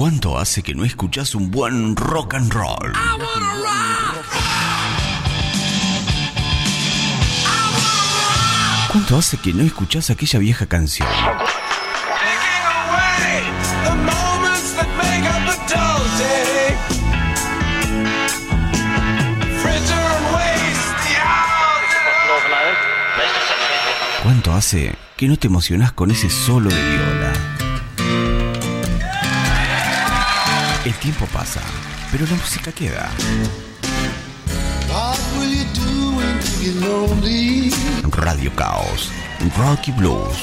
¿Cuánto hace que no escuchas un buen rock and roll? ¿Cuánto hace que no escuchas aquella vieja canción? ¿Cuánto hace que no te emocionás con ese solo de viola? El tiempo pasa, pero la música queda. Radio Caos, Rocky Blues,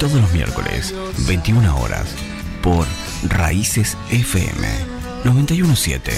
todos los miércoles, 21 horas, por Raíces FM 917.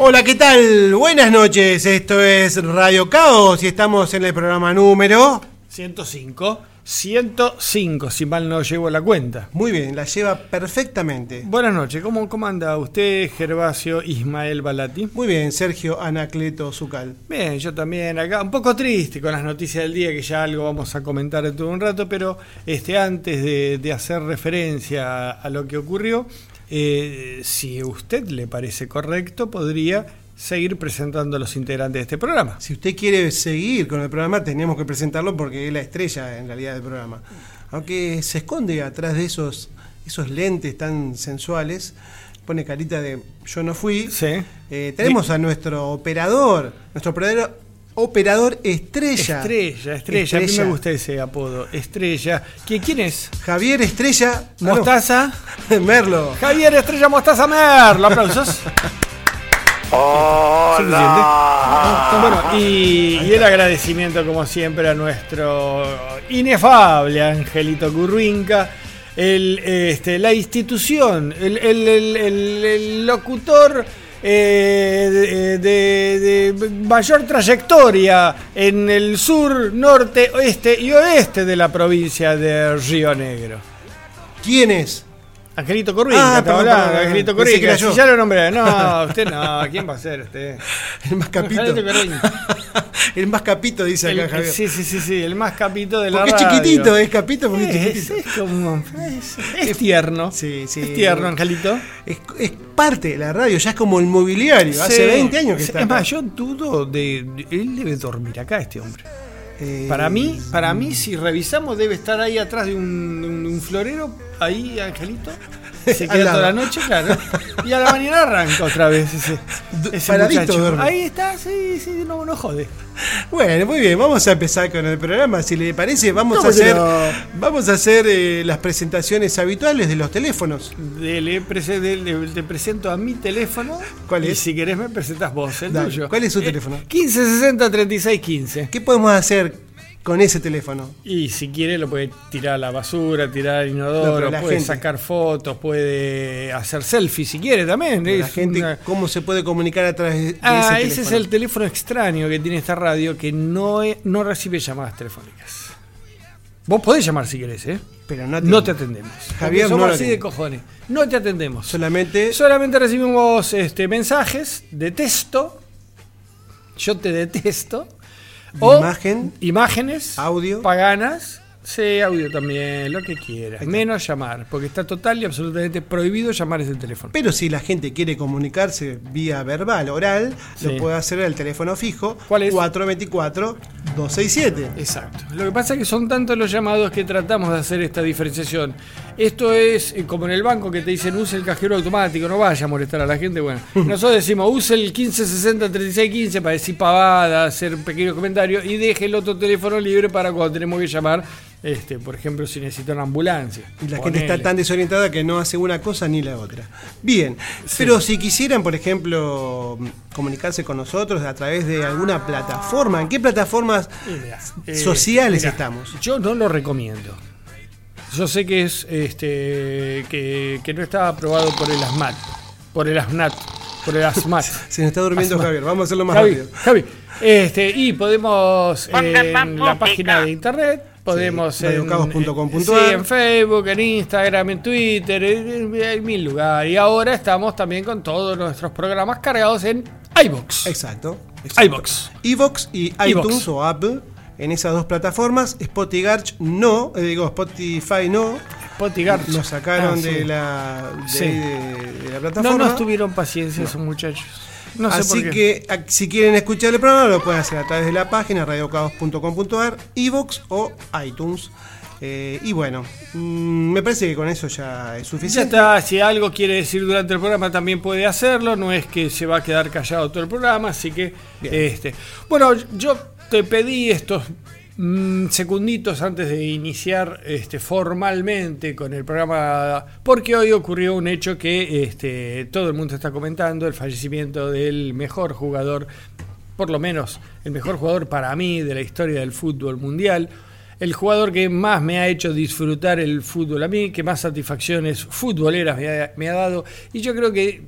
Hola, ¿qué tal? Buenas noches, esto es Radio Caos y estamos en el programa número... 105. 105, si mal no llevo la cuenta. Muy bien, la lleva perfectamente. Buenas noches, ¿cómo, cómo anda usted, Gervasio Ismael Balati? Muy bien, Sergio Anacleto Zucal. Bien, yo también acá, un poco triste con las noticias del día, que ya algo vamos a comentar dentro de un rato, pero este, antes de, de hacer referencia a lo que ocurrió, eh, si a usted le parece correcto, podría seguir presentando a los integrantes de este programa. Si usted quiere seguir con el programa, tenemos que presentarlo porque es la estrella en realidad del programa. Aunque se esconde atrás de esos, esos lentes tan sensuales, pone carita de yo no fui. Sí. Eh, tenemos a nuestro operador, nuestro operador, operador estrella. Estrella, estrella, a mí me gusta ese apodo, Estrella. ¿Qui- ¿Quién es? Javier Estrella no, Mostaza. Merlo. Javier Estrella Mostaza Merlo, aplausos. Suficiente. Bueno, y, y el agradecimiento, como siempre, a nuestro inefable Angelito Curruinca, el, este, la institución, el, el- el- el- el locutor eh, de, de- mayor trayectoria en el sur, norte, oeste y oeste de la provincia de Río Negro. ¿Quién es? Angelito Curruinca, Ah, perdón, hablando, perdón, Angelito yo. Si ya lo nombré, no, usted no, ¿quién va a ser usted? El más capito. El más capito, dice acá El- Javier. sí, sí, sí, sí, el más capito de la Porque es radio. chiquitito, es capito porque es, Es, chiquitito. es como. Es, es tierno. Sí, sí. Es tierno, Angelito. Es, parte de la radio, ya es como el mobiliario. Hace Sí. 20 años que está. Es acá. más, yo dudo de. Él debe dormir acá, este hombre. Eh, Para mí, para mí, si revisamos, debe estar ahí atrás de un, un- un florero, ahí, Angelito. Se queda toda la noche, claro. Y a la mañana arranca otra vez ese, ese paradito. Ahí está, sí, sí, no, no jode. Bueno, muy bien, vamos a empezar con el programa. Si le parece, vamos a ¿Cómo que hacer, no? vamos a hacer eh, las presentaciones habituales de los teléfonos. De- le, prese- de- le- te presento a mi teléfono. ¿Cuál Y es? si querés me presentas vos, el Dale, tuyo. ¿cuál es su Eh, teléfono? 1560 3615. ¿Qué podemos hacer con ese teléfono? Y si quiere lo puede tirar a la basura, tirar al No, inodoro, puede gente- sacar fotos, puede hacer selfies si quiere también. La gente, una- ¿cómo se puede comunicar a través de Ah, ese ese, teléfono? es el teléfono extraño que tiene esta radio que no, es- no recibe llamadas telefónicas. Vos podés llamar si querés, ¿eh? Pero no, No te atendemos. Javier somos no así de cojones. No te atendemos. Solamente Solamente recibimos este, mensajes de texto. Yo te detesto. O Imagen. imágenes. Audio. Paganas. Sí, audio también, lo que quieras. Menos llamar, porque está total y absolutamente prohibido llamar ese teléfono. Pero si la gente quiere comunicarse vía verbal, oral, Sí. lo puede hacer al teléfono fijo ¿Cuál es? 424-267. Exacto. Lo que pasa es que son tantos los llamados que tratamos de hacer esta diferenciación. Esto es eh, como en el banco que te dicen use el cajero automático, no vaya a molestar a la gente. Bueno, nosotros decimos use el 1560-3615 para decir pavada, hacer un pequeño comentario y deje el otro teléfono libre para cuando tenemos que llamar, este, por ejemplo, si necesita una ambulancia. Y la gente está tan desorientada que no hace una cosa ni la otra. Bien, pero si quisieran, por ejemplo, comunicarse con nosotros a través de alguna plataforma, ¿en qué plataformas eh, sociales estamos? Yo no lo recomiendo. Yo sé que es este que, que no está aprobado por el ASMAT, por el ASMAT, por el ASMAT. Se nos está durmiendo. Javier, vamos a hacerlo más Javi, rápido. Javi, este, y podemos eh, en la página de internet, podemos Sí, en, radiocabos.com.ar. sí, en Facebook, en Instagram, en Twitter, en, en- hay mil lugares. Y ahora estamos también con todos nuestros programas cargados en iBox. Exacto. exacto. iBox. iVox y iTunes o Apple en esas dos plataformas. Spotify no, eh, digo Spotify no. Spotigar. Lo sacaron Ah, sí. de, la, de, Sí. ahí de- de la No plataforma. nos tuvieron paciencia esos muchachos. No sé Así por qué. que si quieren escuchar el programa lo pueden hacer a través de la página radiocaos.com.ar, iVox o iTunes. Eh, y bueno, mm, me parece que con eso ya es Ya suficiente. está, si algo quiere decir durante el programa también puede hacerlo, no es que se va a quedar callado todo el programa, así que Bien. este, bueno, yo te pedí estos mm, secunditos antes de iniciar este formalmente con el programa porque hoy ocurrió un hecho que este todo el mundo está comentando, el fallecimiento del mejor jugador, por lo menos el mejor jugador para mí de la historia del fútbol mundial. El jugador que más me ha hecho disfrutar el fútbol a mí, que más satisfacciones futboleras me ha, me ha dado. Y yo creo que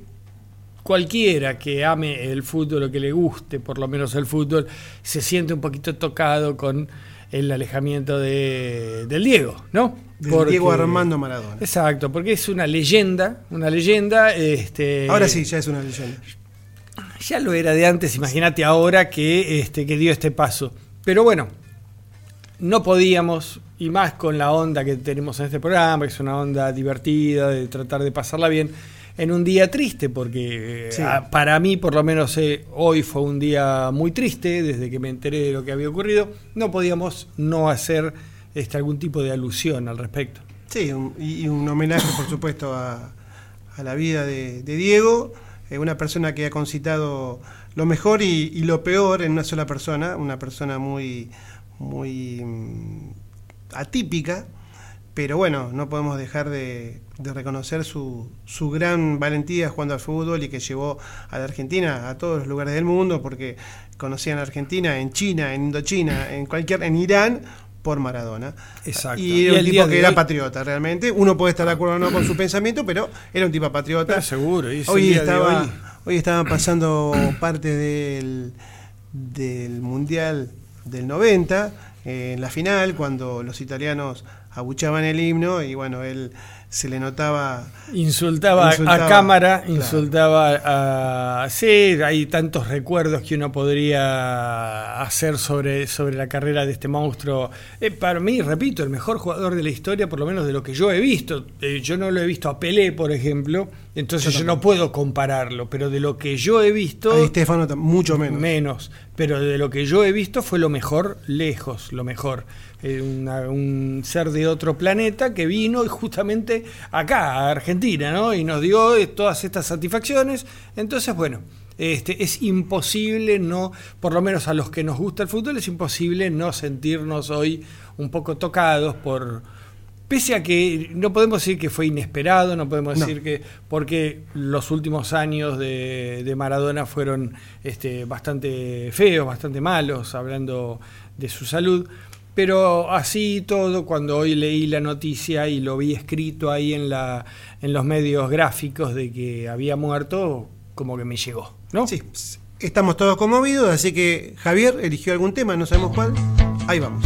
cualquiera que ame el fútbol o que le guste por lo menos el fútbol, se siente un poquito tocado con el alejamiento de, del Diego, ¿no? Del Diego Armando Maradona. Exacto, porque es una leyenda, una leyenda. Este, Ahora sí, ya es una leyenda. ya lo era de antes, imagínate ahora que, este, que dio este paso. Pero bueno, no podíamos, y más con la onda que tenemos en este programa, que es una onda divertida, de tratar de pasarla bien, en un día triste, porque eh, Sí. a- para mí por lo menos eh, hoy fue un día muy triste, desde que me enteré de lo que había ocurrido, no podíamos no hacer este, algún tipo de alusión al respecto. Sí, un- y un homenaje, por supuesto, a, a la vida de, de Diego, eh, una persona que ha concitado lo mejor y, y lo peor en una sola persona, una persona muy, muy mm, atípica, pero bueno, no podemos dejar de, de reconocer su, su gran valentía jugando al fútbol y que llevó a la Argentina a todos los lugares del mundo, porque conocían a Argentina en China, en Indochina, en cualquier, en Irán, por Maradona. Exacto. Y Y era un tipo que era patriota, realmente. Uno puede estar de acuerdo o no con su pensamiento, pero era un tipo patriota. Pero seguro, y hoy, estaba, hoy. hoy estaban pasando parte del, del Mundial del 90, eh, en la final, cuando los italianos abuchaban el himno y bueno, él se le notaba Insultaba, Insultaba, a cámara, claro. insultaba a... Sí, hay tantos recuerdos que uno podría hacer sobre, sobre la carrera de este monstruo. Eh, para mí, repito, el mejor jugador de la historia, por lo menos de lo que yo he visto. Eh, yo no lo he visto a Pelé, por ejemplo, entonces yo, no puedo compararlo, pero de lo que yo he visto... a Estefano mucho menos. Menos, pero de lo que yo he visto fue lo mejor, lejos, lo mejor. Eh, una- un ser de otro planeta que vino justamente acá, a Argentina, ¿no? Y nos dio eh, todas estas satisfacciones. Entonces, bueno, este, es imposible no, por lo menos a los que nos gusta el fútbol, es imposible no sentirnos hoy un poco tocados por, Pese a que no podemos decir que fue inesperado, no podemos No. decir que. porque los últimos años de, de Maradona fueron este, bastante feos, bastante malos, hablando de su salud. Pero así todo, cuando hoy leí la noticia y lo vi escrito ahí en, la, en los medios gráficos de que había muerto, como que me llegó, ¿no? Sí, estamos todos conmovidos, así que Javier eligió algún tema, no sabemos cuál. Ahí vamos.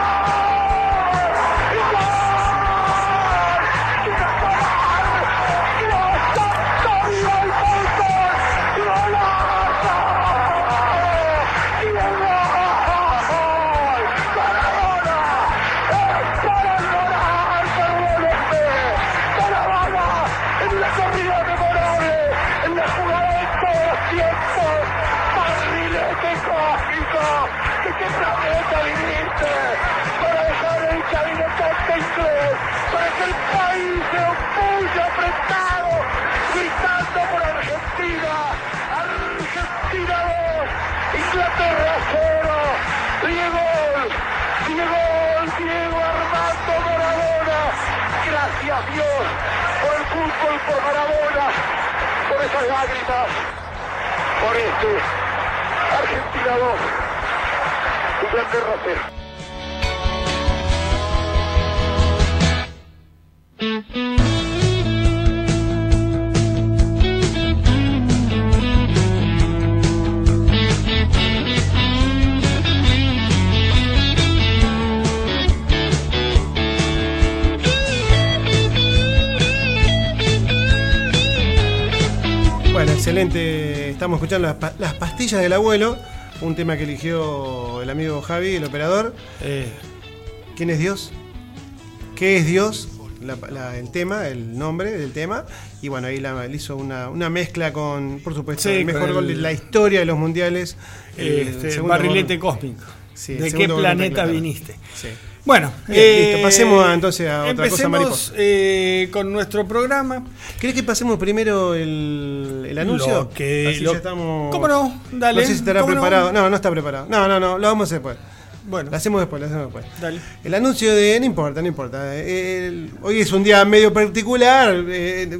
Lágrimas, por este Argentina 2, Inglaterra 0. Excelente. Estamos escuchando las, pa- las pastillas del abuelo, un tema que eligió el amigo Javi, el operador. Eh, ¿Quién es Dios? ¿Qué es Dios? La- la- el tema, el nombre del tema. Y bueno, ahí la, hizo una, una mezcla con, por supuesto, Sí, el mejor gol de la historia de los mundiales. el este, barrilete gol. cósmico. Sí, ¿De qué planeta viniste? Sí. Bueno, Bien, listo. Pasemos a- entonces a otra cosa mariposa. eh, con nuestro programa. ¿Crees que pasemos primero el, el anuncio? Lo que- Así lo- ya estamos... ¿Cómo no? Dale. No sé si estará preparado. No? no, está preparado. No, no, no, lo vamos a hacer después. Bueno, Lo hacemos después, lo hacemos después. dale. El anuncio de. No importa, no importa. El- hoy es un día medio particular. eh,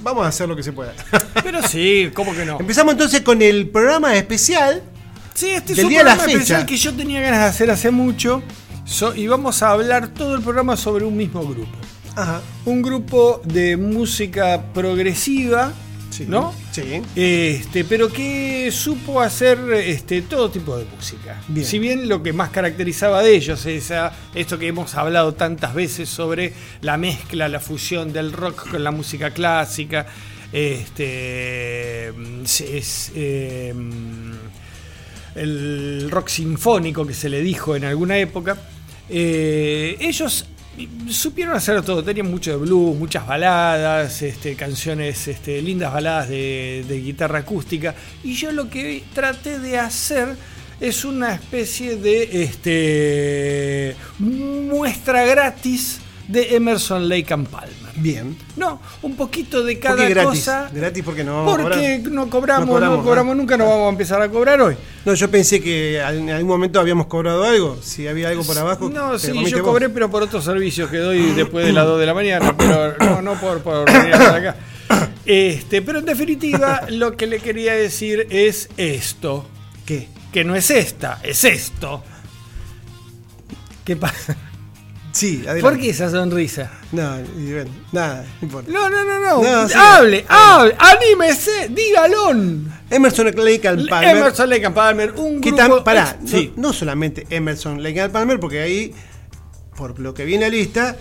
vamos a hacer lo que se pueda. Pero sí, ¿cómo que no? Empezamos entonces con el programa especial. Sí, este es un programa especial que yo tenía ganas de hacer hace mucho. So- y vamos a hablar todo el programa sobre un mismo grupo. Ajá. Un grupo de música progresiva Sí. ¿no? Sí. Este, pero que supo hacer este, todo tipo de música. Bien. Si bien lo que más caracterizaba de ellos es esto que hemos hablado tantas veces sobre la mezcla, la fusión del rock con la música clásica, este, es, es, eh, el rock sinfónico que se le dijo en alguna época. Eh, ellos supieron hacer todo, tenían mucho de blues, muchas baladas, este, canciones, este, lindas baladas de, guitarra acústica. Y yo lo que traté de hacer es una especie de este, muestra gratis de Emerson Lake and Palmer. Bien. No, un poquito de ¿Por cada qué gratis? cosa. Gratis porque no vamos a Porque cobrar. no cobramos, No no cobramos, ¿ah? nunca, no vamos a empezar a cobrar hoy. No, yo pensé que en algún momento habíamos cobrado algo. Si había algo por abajo. No, sí, yo vos. cobré, pero por otros servicios que doy después de las 2 de la mañana, pero no, no por, por venir hasta acá. Este, pero en definitiva, lo que le quería decir es esto. ¿Qué? Que no es esta, es esto. ¿Qué pasa? Sí, adelante. ¿Por qué esa sonrisa? No, y nada, no importa. No, no, no, no. No, hable, hable, anímese, dígalo. Emerson Lake and Palmer. Emerson Lake and Palmer, un que grupo. pará, ex- sí. no, no solamente Emerson Lake and Palmer, porque ahí, por lo que viene a lista,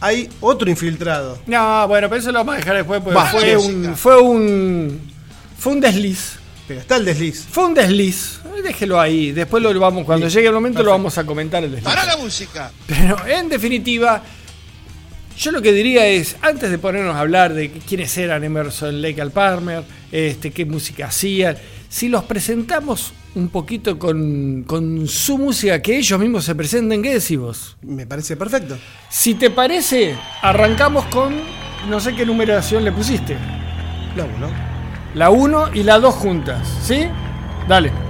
hay otro infiltrado. No, bueno, pero eso lo vamos a dejar después porque Va, fue, un, fue un. Fue un desliz. Pero está el desliz. Fue un desliz. Déjelo ahí. Después lo vamos, cuando llegue el momento, lo vamos a comentar el. ¡Para la música! Pero en definitiva, yo lo que diría es, antes de ponernos a hablar de quiénes eran Emerson Lake and Palmer, este, qué música hacían, si los presentamos un poquito con, con su música, que ellos mismos se presenten, ¿qué decís vos? Me parece perfecto. Si te parece, arrancamos con, no sé qué numeración le pusiste, La uno. la 1 y la 2 juntas, ¿sí? Dale.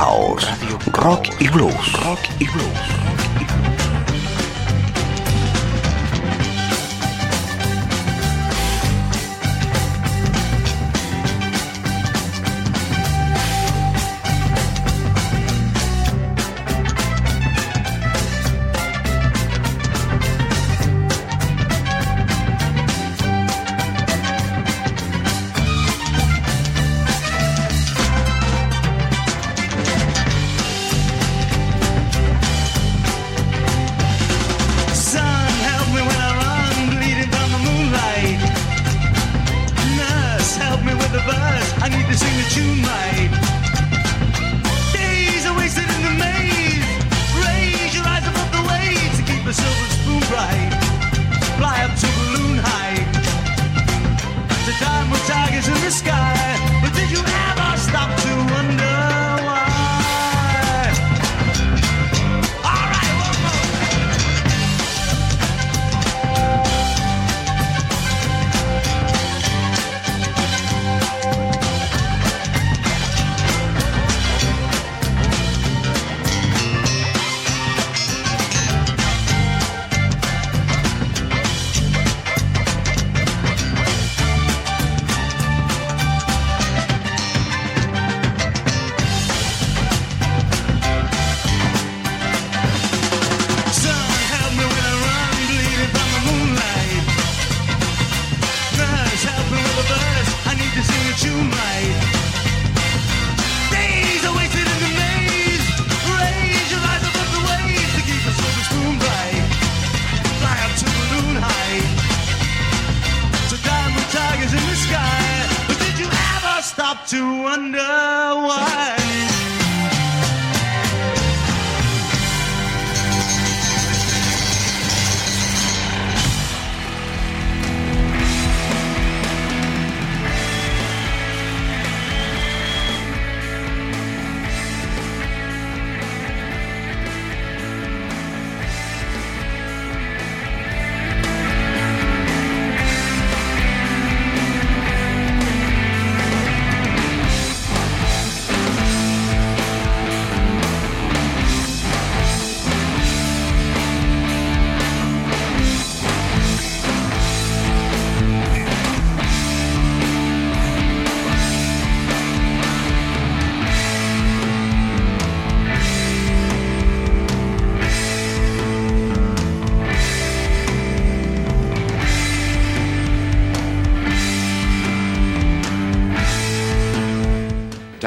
Caos. Rock y blues. Rock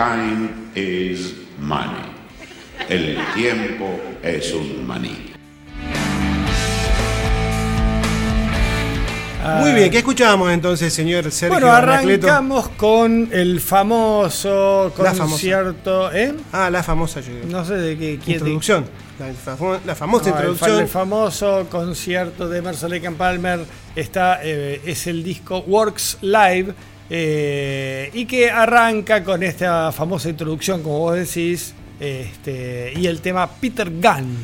Time is money. El tiempo es un maní. Muy bien, ¿qué escuchábamos entonces, señor Sergio Bueno, Anacleto? arrancamos con el famoso La concierto. ¿eh? Ah, la famosa, yo digo. No sé de qué quién- Introducción. La, famo- la famosa No, el, fa- introducción. el famoso concierto de Emerson Lake and Palmer está, eh, es el disco Works Live eh, y que arranca con esta famosa introducción, como vos decís, este, y el tema Peter Gunn.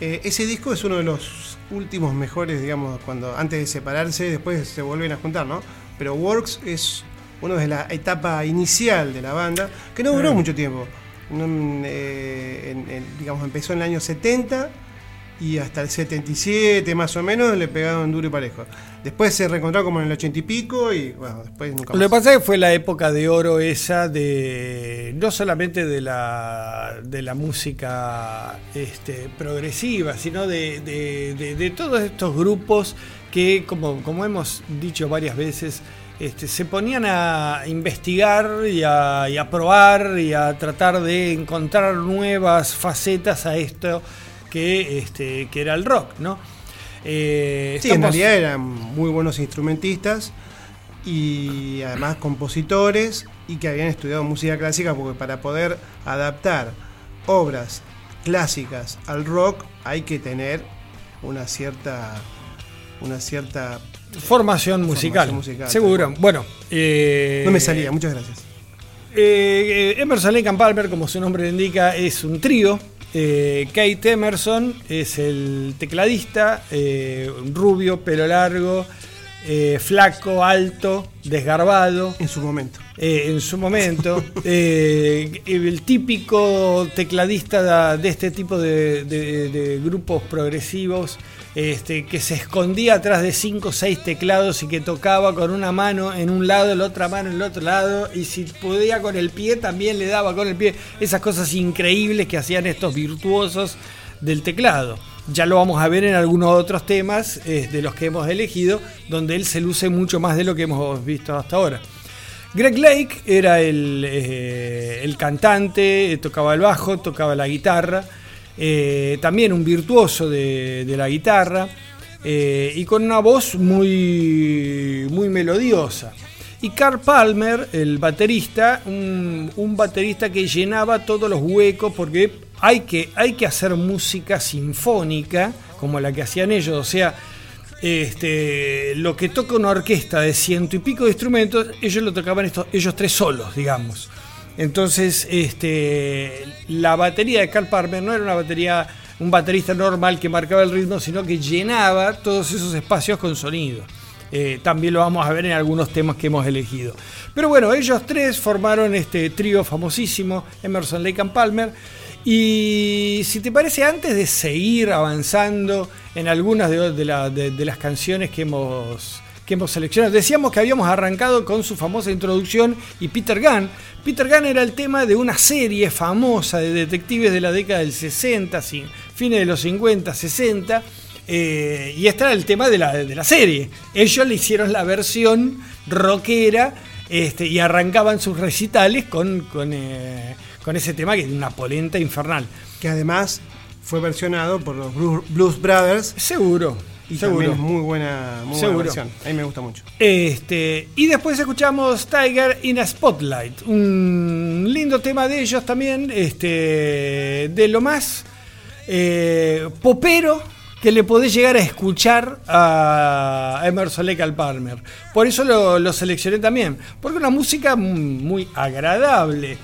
Eh, ese disco es uno de los últimos mejores, digamos, cuando antes de separarse, después se vuelven a juntar, ¿no? Pero Works es uno de la etapa inicial de la banda, que no duró Mm. mucho tiempo. No, eh, en- en- digamos, empezó en el año 70 y hasta el 77 más o menos le pegaron duro y parejo. Después se reencontró como en el 80 y pico y bueno, después nunca Lo que más. pasa es que fue la época de oro esa de no solamente de la de la música este, progresiva, sino de, de- de- de todos estos grupos que, como, como hemos dicho varias veces, este, se ponían a investigar y a, y a probar y a tratar de encontrar nuevas facetas a esto que, este, que era el rock, ¿no? Eh, Sí, en realidad eran muy buenos instrumentistas y además compositores y que habían estudiado música clásica porque para poder adaptar obras clásicas al rock hay que tener una cierta una cierta Formación musical. Formación musical, Seguro. Bueno. eh, no me salía muchas gracias Eh, Emerson Lake and Palmer, como su nombre indica, es un trío. Eh, Kate Emerson es el tecladista, eh, rubio, pelo largo, eh, flaco, alto, desgarbado. en su momento eh, en su momento. El típico tecladista de, de este tipo de, de- de grupos progresivos. Este, que se escondía atrás de cinco o seis teclados y que tocaba con una mano en un lado, la otra mano en el otro lado, y si podía con el pie también le daba con el pie. Esas cosas increíbles que hacían estos virtuosos del teclado. Ya lo vamos a ver en algunos otros temas eh, de los que hemos elegido, donde él se luce mucho más de lo que hemos visto hasta ahora. Greg Lake era el, eh, el cantante, eh, tocaba el bajo, tocaba la guitarra, eh, también un virtuoso de, la guitarra eh, y con una voz muy, muy melodiosa. Y Carl Palmer, el baterista, un, un baterista que llenaba todos los huecos porque hay que, hay que hacer música sinfónica como la que hacían ellos, o sea, este, lo que toca una orquesta de ciento y pico de instrumentos, ellos lo tocaban estos, ellos tres solos, digamos. Entonces, este, la batería de Carl Palmer no era una batería, un baterista normal que marcaba el ritmo, sino que llenaba todos esos espacios con sonido. Eh, también lo vamos a ver en algunos temas que hemos elegido. Pero bueno, ellos tres formaron este trío famosísimo, Emerson, Lake and Palmer. Y si te parece, antes de seguir avanzando en algunas de, de la- de- de las canciones que hemos, que hemos seleccionado, decíamos que habíamos arrancado con su famosa introducción y Peter Gunn. Peter Gunn era el tema de una serie famosa de detectives de la década del 60, sin- fines de los 50, 60. eh, y este era el tema de la, de la serie. Ellos le hicieron la versión rockera este, y arrancaban sus recitales con, con, eh, con ese tema que es una polenta infernal. que además fue versionado por los Blues Brothers Seguro. Y seguro. también es muy buena, muy buena Seguro. versión a mí me gusta mucho Este, y después escuchamos Tiger in a Spotlight, un lindo tema de ellos también, este, de lo más eh, popero que le podés llegar a escuchar a Emerson Lake and Palmer. Por eso lo, lo seleccioné también, porque una música muy agradable.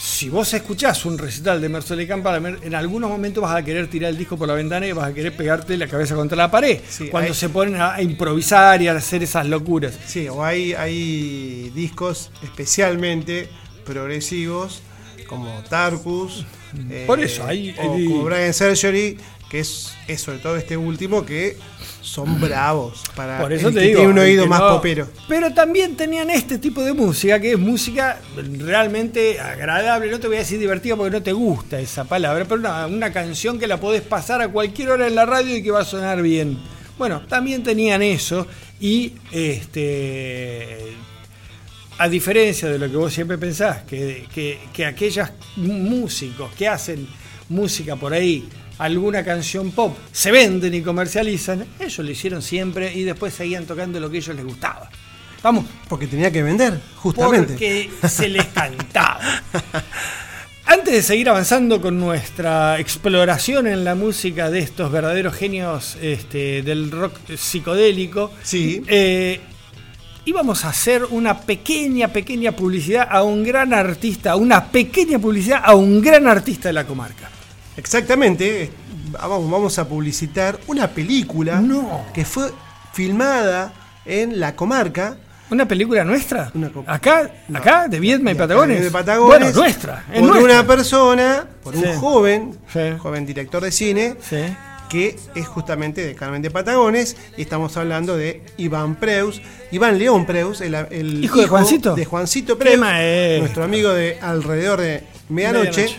Si vos escuchás un recital de and Palmer, en algunos momentos vas a querer tirar el disco por la ventana y vas a querer pegarte la cabeza contra la pared. Sí, cuando hay- se ponen a improvisar y a hacer esas locuras. Sí, o hay, hay discos especialmente progresivos como Tarkus. eh, Por eso, hay- o hay- como Brian Surgery, que es, es sobre todo este último, que son bravos para Por eso el te que digo. tiene un oído más no- popero. Pero también tenían este tipo de música, que es música realmente agradable. No te voy a decir divertida porque no te gusta esa palabra, pero una, una canción que la podés pasar a cualquier hora en la radio y que va a sonar bien. Bueno, también tenían eso y este. A diferencia de lo que vos siempre pensás, que, que, que aquellos músicos que hacen música por ahí, alguna canción pop, se venden y comercializan, ellos lo hicieron siempre y después seguían tocando lo que a ellos les gustaba. Vamos, Porque tenía que vender, justamente. porque se les cantaba. Antes de seguir avanzando con nuestra exploración en la música de estos verdaderos genios este, del rock psicodélico, Sí. eh, íbamos a hacer una pequeña, pequeña publicidad a un gran artista, una pequeña publicidad a un gran artista de la comarca. Exactamente. Vamos, vamos a publicitar una película No. que fue filmada en la comarca. ¿Una película nuestra? Una ¿Acá? No. ¿Acá? ¿De Viedma y Patagones? de Patagones, Bueno, nuestra. es Por nuestra. una persona, por un joven, Sí. joven director de cine, Sí. que es justamente de Carmen de Patagones. Y estamos hablando de Iván Preus, Iván León Preus, el, el ¿Hijo de Juancito? de Juancito Preus, nuestro amigo de alrededor de medianoche. Medianoche.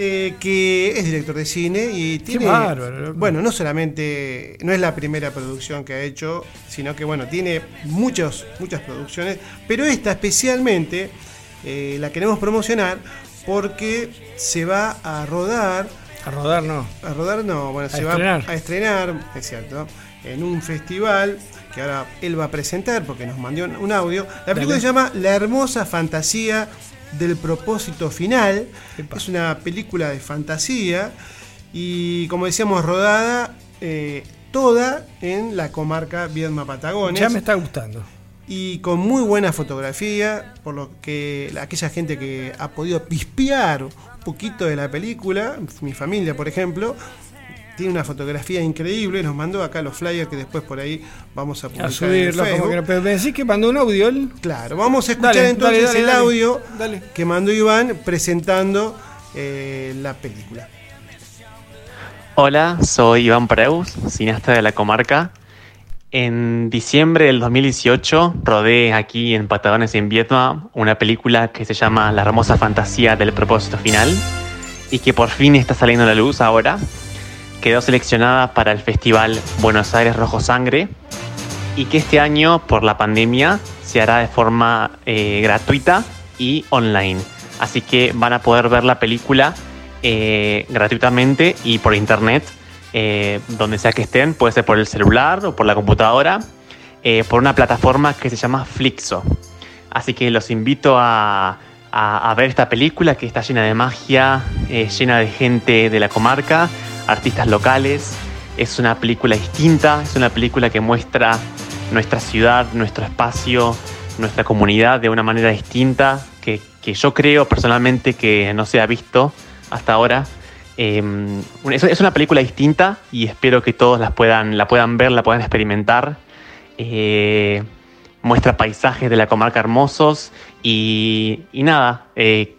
Eh, que es director de cine y tiene. bárbaro, loco. Bueno, no solamente. No es la primera producción que ha hecho, sino que, bueno, tiene muchos, muchas producciones, pero esta especialmente eh, la queremos promocionar porque se va a rodar. A rodar no. A rodar no, bueno, se estrenar. va a estrenar, es cierto, en un festival que ahora él va a presentar porque nos mandó un- un audio. La película Dale. se llama La hermosa fantasía del propósito final. Es una película de fantasía y como decíamos rodada eh, toda en la comarca Viedma Patagones Ya me está gustando. y con muy buena fotografía, por lo que la- aquella gente que ha podido pispear un poquito de la película, mi familia por ejemplo, tiene una fotografía increíble, nos mandó acá los flyers que después por ahí vamos a publicar A en subirlo, como que pero me decís que mandó un audio él. Claro, vamos a escuchar Dale, entonces dale, dale, el dale. audio Dale. que mandó Iván presentando eh, la película. Hola, soy Iván Preus, cineasta de la comarca. En diciembre del 2018 rodé aquí en Patagones, en Vietnam, una película que se llama La hermosa fantasía del propósito final y que por fin está saliendo a la luz ahora. Quedó seleccionada para el festival Buenos Aires Rojo Sangre y que este año, por la pandemia, se hará de forma eh, gratuita y online. Así que van a poder ver la película eh, gratuitamente y por internet, eh, donde sea que estén, puede ser por el celular o por la computadora, por una plataforma que se llama Flixo. Así que los invito a, a- ver esta película que está llena de magia, llena de gente de la comarca, artistas locales. Es una película distinta, es una película que muestra nuestra ciudad, nuestro espacio, nuestra comunidad de una manera distinta que, que yo creo personalmente que no se ha visto hasta ahora. Eh, es, una película distinta y espero que todos las puedan, la puedan ver, la puedan experimentar. Eh, muestra paisajes de la comarca hermosos y, y nada, eh,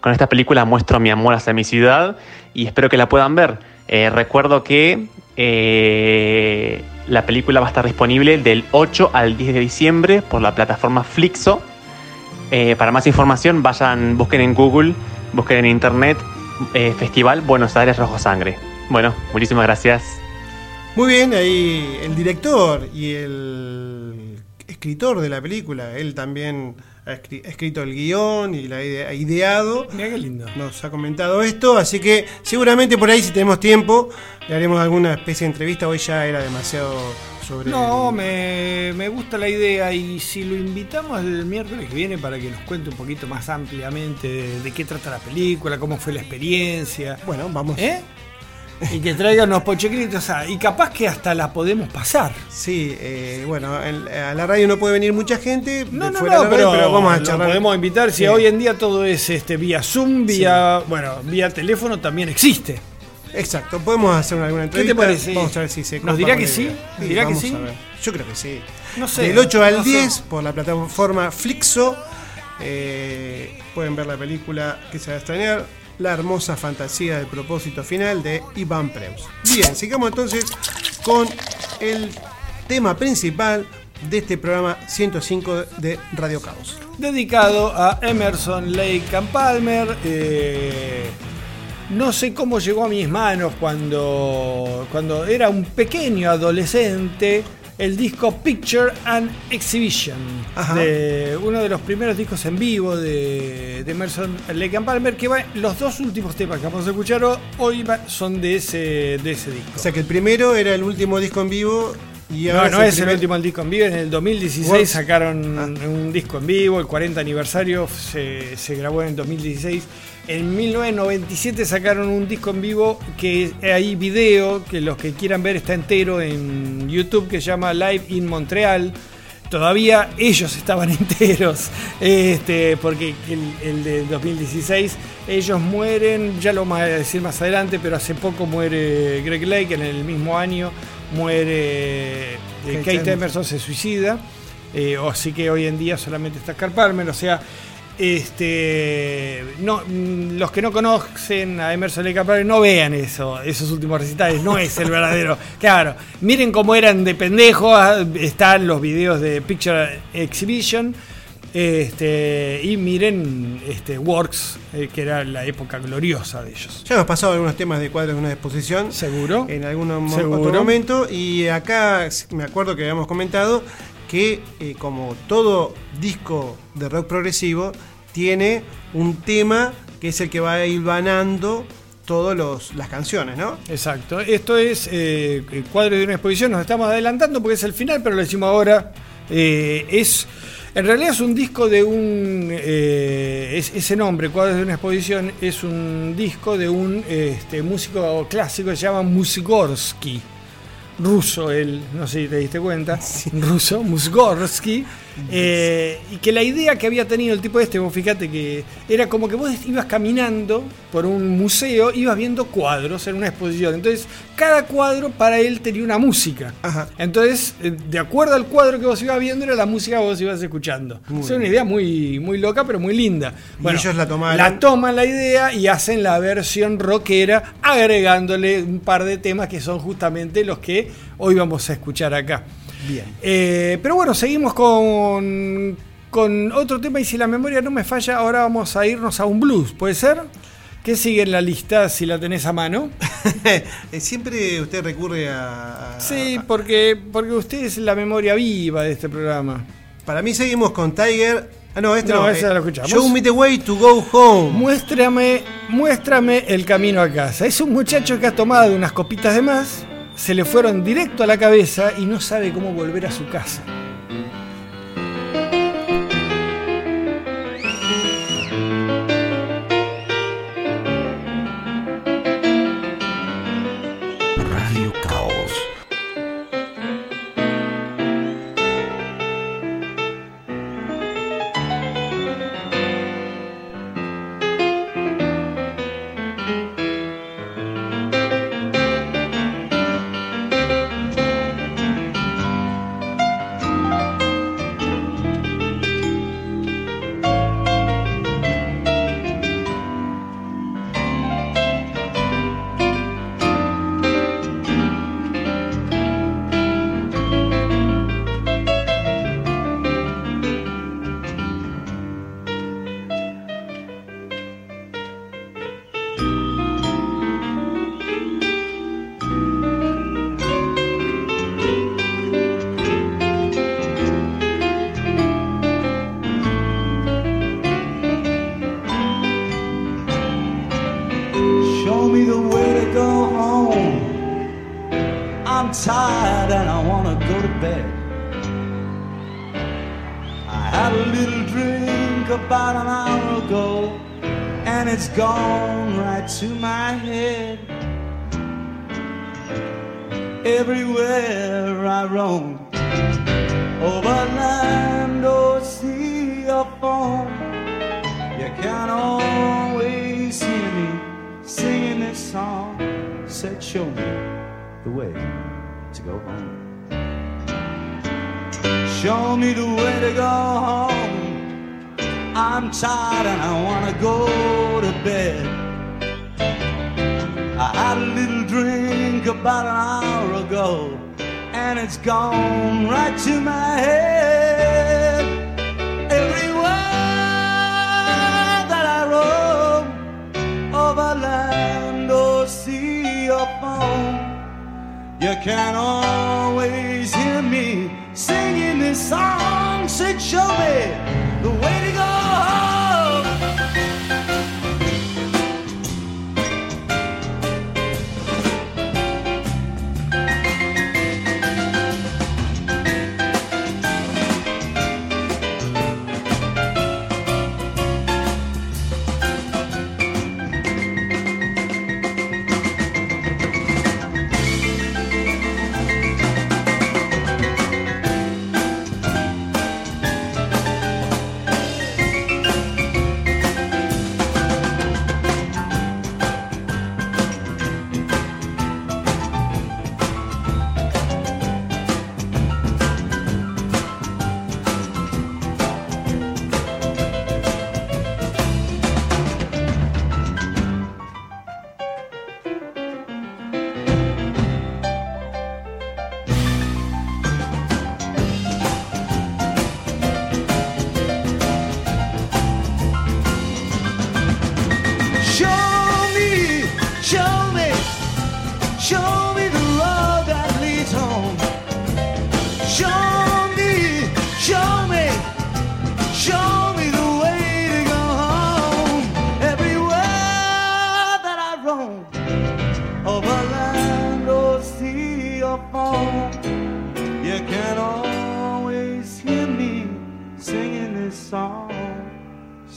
con esta película muestro mi amor hacia mi ciudad y espero que la puedan ver. Eh, recuerdo que eh, la película va a estar disponible del 8 al 10 de diciembre por la plataforma Flixo. Eh, para más información, vayan, busquen en Google, busquen en internet Festival Buenos Aires Rojo Sangre. Bueno, muchísimas gracias. Muy bien, ahí el director y el escritor de la película, él también ha escri- ha escrito el guion y la ha ide- ha ideado. Mira qué lindo. Nos ha comentado esto, así que seguramente por ahí si tenemos tiempo le haremos alguna especie de entrevista. Hoy ya era demasiado sobre... No, el- me, me gusta la idea y si lo invitamos el miércoles que viene para que nos cuente un poquito más ampliamente de, de qué trata la película, cómo fue la experiencia. Bueno, vamos. ¿Eh? Y que traigan unos pochecritos, y capaz que hasta la podemos pasar. Sí, eh, bueno, en- a la radio no puede venir mucha gente. No, no, fuera de no, la radio, pero, vamos a lo charlar. podemos invitar si Sí. hoy en día todo es este vía Zoom, vía, bueno, vía teléfono también existe. Exacto, podemos hacer alguna ¿Qué te entrevista. parece? Vamos a ver si se ¿Nos copa dirá con que la sí? idea. ¿Dirá que vamos sí? a ver. Yo creo que sí. No sé. Del 8 al no sé. 10 por la plataforma Flixo. eh, pueden ver la película que se va a extrañar. La hermosa fantasía del propósito final de Iván Preus. Bien, sigamos entonces con el tema principal de este programa 105 de Radio Caos. dedicado a Emerson Lake and Palmer. eh, no sé cómo llegó a mis manos cuando, cuando era un pequeño adolescente el disco Picture and Exhibition, de uno de los primeros discos en vivo de, de Emerson Lake and Palmer, que va, los dos últimos temas que vamos a escuchar ho- hoy va- son de ese, de ese disco. O sea que el primero era el último disco en vivo y No, no es el primer- último disco en vivo. En el 2016 Works. sacaron Ah. un disco en vivo, el 40 aniversario se, se grabó en el 2016. En 1997 sacaron un disco en vivo que hay video, que los que quieran ver está entero en YouTube, que se llama Live in Montreal. Todavía ellos estaban enteros, este, porque el, el de 2016 ellos mueren, ya lo vamos a decir más adelante, pero hace poco muere Greg Lake, en el mismo año muere eh, Kate Kate, Emerson. Emerson, se suicida, eh, o así que hoy en día solamente está Carl Palmer, o sea, este, no, mm, los que no conocen a Emerson Lake Palmer no vean eso, esos últimos recitales, no es el verdadero. Claro, miren cómo eran de pendejos, ah, están los videos de Picture Exhibition. Este, y miren este, Works, eh, que era la época gloriosa de ellos. Ya hemos pasado algunos temas de cuadros de una exposición. Seguro. En algún mo- Seguro. otro momento. Y acá me acuerdo que habíamos comentado que eh, como todo disco de rock progresivo, tiene un tema que es el que va hilvanando todas las canciones, ¿no? Exacto. Esto es eh, el cuadro de una exposición. Nos estamos adelantando porque es el final, pero lo decimos ahora. Eh, es en realidad es un disco de un eh, es- ese nombre, cuadros de una exposición, es un disco de un este, músico clásico que se llama Musgorsky. Ruso, él, no sé si te diste cuenta, ruso, Musgorsky, eh, y que la idea que había tenido el tipo este, vos fíjate que era como que vos ibas caminando por un museo, ibas viendo cuadros en una exposición, entonces cada cuadro para él tenía una música, entonces eh, de acuerdo al cuadro que vos ibas viendo era la música que vos ibas escuchando. Es una idea muy, muy loca, pero muy linda. Y ellos la tomaron. La toman la idea y hacen la versión rockera agregándole un par de temas que son justamente los que hoy vamos a escuchar acá. Bien. Eh, pero bueno, seguimos con, con otro tema y si la memoria no me falla, ahora vamos a irnos a un blues, ¿puede ser? ¿Qué sigue en la lista si la tenés a mano? Siempre usted recurre a... a- Sí, porque, porque usted es la memoria viva de este programa. Para mí seguimos con Tiger. Ah, no, este No, no. eh, lo escuchamos. Show me the way to go home. Muéstrame, muéstrame el camino a casa. Es un muchacho que ha tomado unas copitas de más, se le fueron directo a la cabeza y no sabe cómo volver a su casa. Tired and I wanna go to bed. I had a little drink about an hour ago, and it's gone right to my head. Everywhere that I roam, over land or sea or foam, you can always hear me singing this song. Said, show me the way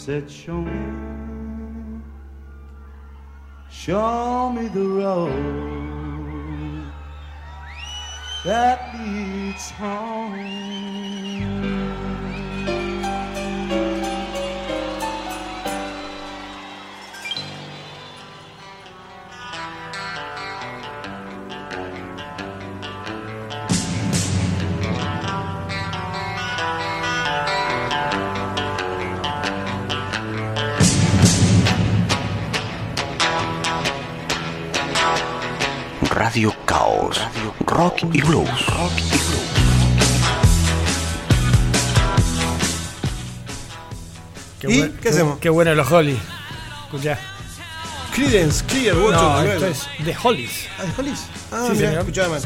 said, Show me, show me the road that leads home. Radio Caos. Rock y blues. Rock y blues. Qué ¿Y buen- qué hacemos? Qué bueno los Hollies. Escuchá. Creedence Clearwater No, esto es The Hollies. Ah, ¿de Hollies? Ah, Sí, mira, escuchaba mal.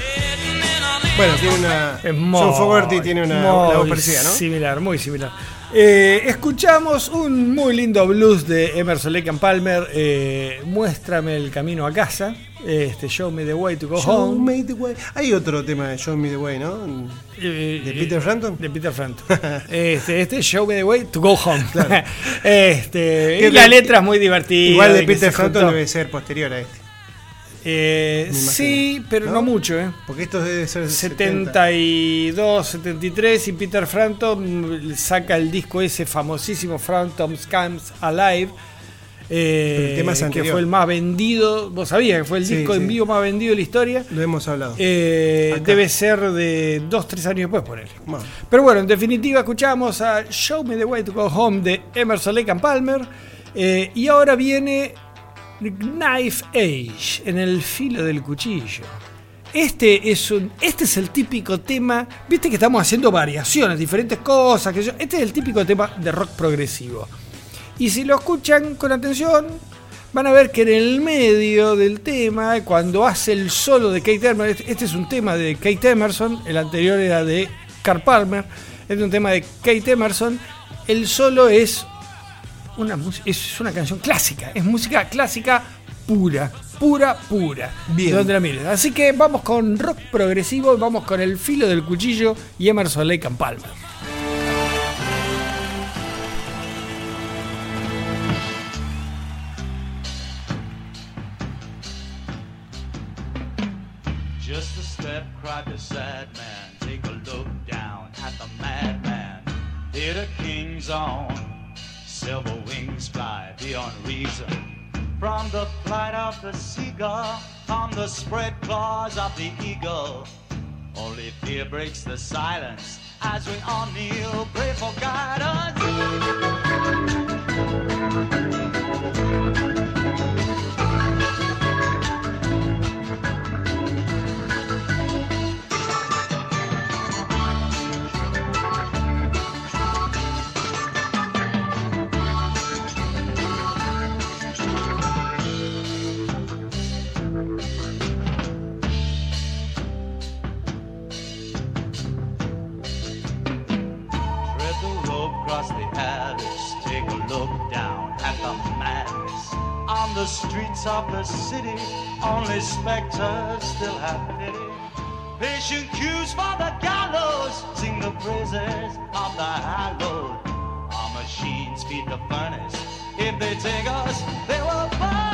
Bueno, tiene una. Es John muy- Fogerty tiene una, una voz parecida, ¿no? Similar, muy similar. Eh, escuchamos un muy lindo blues de Emerson Lake and Palmer. eh, Muéstrame el camino a casa. Este, Show me the way to go Show home. me the way. Hay otro tema de Show Me the Way, ¿no? Eh, ¿De Peter Frampton? De Peter Frampton. este, este Show me the way to go home. este, y la letra es muy divertida. Igual de Peter Frampton debe ser posterior a este. Eh, sí, pero no, ¿No? mucho, ¿eh? Porque esto debe ser 70. 72, 73 y Peter Frampton saca el disco ese famosísimo Frampton's Comes Alive. Eh, el tema es que fue el más vendido, vos sabías que fue el Sí, disco sí. en vivo más vendido de la historia. Lo hemos hablado. Eh, debe ser de 2-3 años después, por él. Pero bueno, en definitiva, escuchamos a Show Me the Way to Go Home de Emerson Lake and Palmer. eh, y ahora viene Knife Age, en el filo del cuchillo. Este es, un, este es el típico tema, viste que estamos haciendo variaciones, diferentes cosas. Que yo, este es el típico tema de rock progresivo. Y si lo escuchan con atención, van a ver que en el medio del tema, cuando hace el solo de Kate Emerson, este este es un tema de Kate Emerson, el anterior era de Carl Palmer, este es un tema de Kate Emerson, el solo es una, es una canción clásica, es música clásica pura, pura, pura. Bien. De donde la mires. Así que vamos con rock progresivo, vamos con el filo del cuchillo y Emerson Lake and Palmer. Just a step, cried the sad man. Take a look down at the madman. Hear the king's own silver wings fly beyond reason. From the flight of the seagull, from the spread claws of the eagle. Only fear breaks the silence as we all kneel, pray for guidance. Of the city, only specters still have pity. Patient queues for the gallows, sing the praises of the hallowed. Our machines feed the furnace. If they take us, they will burn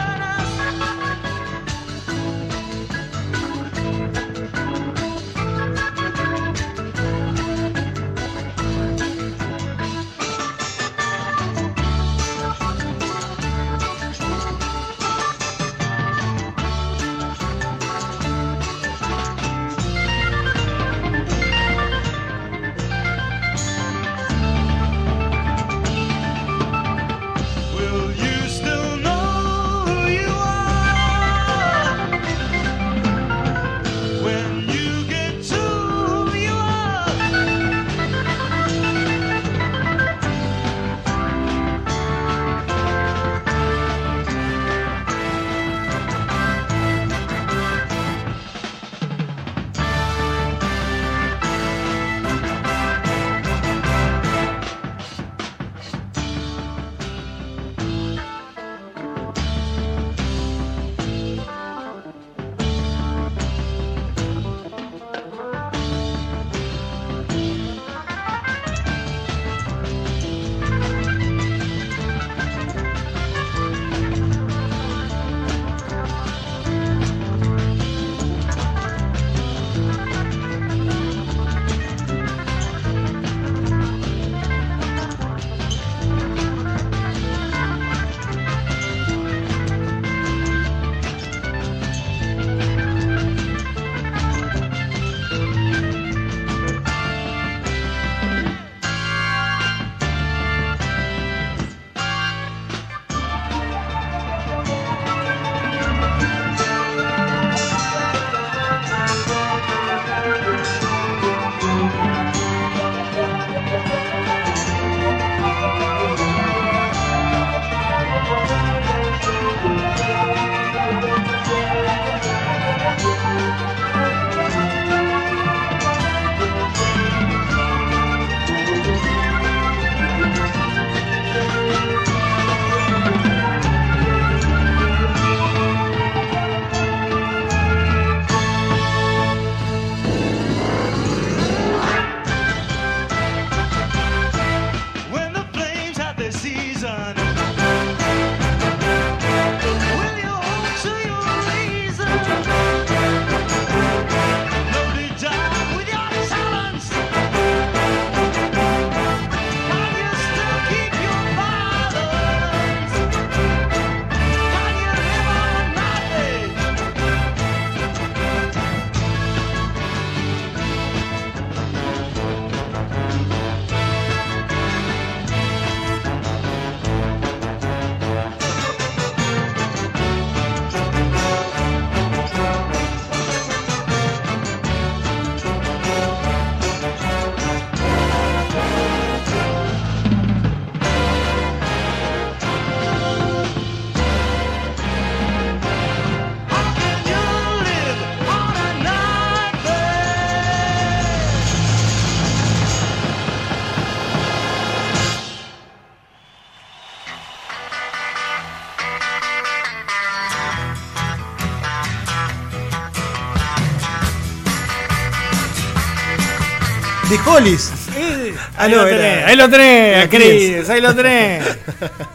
Ah, ahí, lo tenés, ahí lo tenés, Creedence. ahí lo tenés.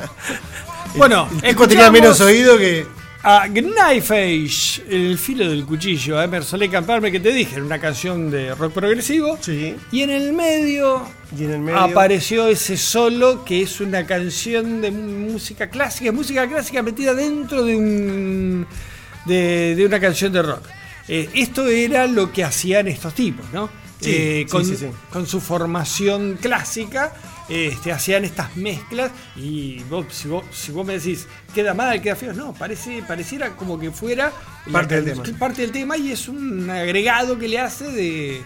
bueno, El tipo tenía menos oído que. A Knife Edge, el filo del cuchillo, a Emerson Lake Palmer, que te dije, era una canción de rock progresivo. Sí. Y en el medio Y en el medio. apareció ese solo que es una canción de música clásica, música clásica metida dentro de un de, de una canción de rock. Eh, esto era lo que hacían estos tipos, ¿no? Sí, Eh, con, sí, sí. con su formación clásica, este, hacían estas mezclas y vos, si, vos, si vos me decís, queda mal, queda feo, no, parece, pareciera como que fuera Parte la del tema. parte del tema y es un agregado que le hace de...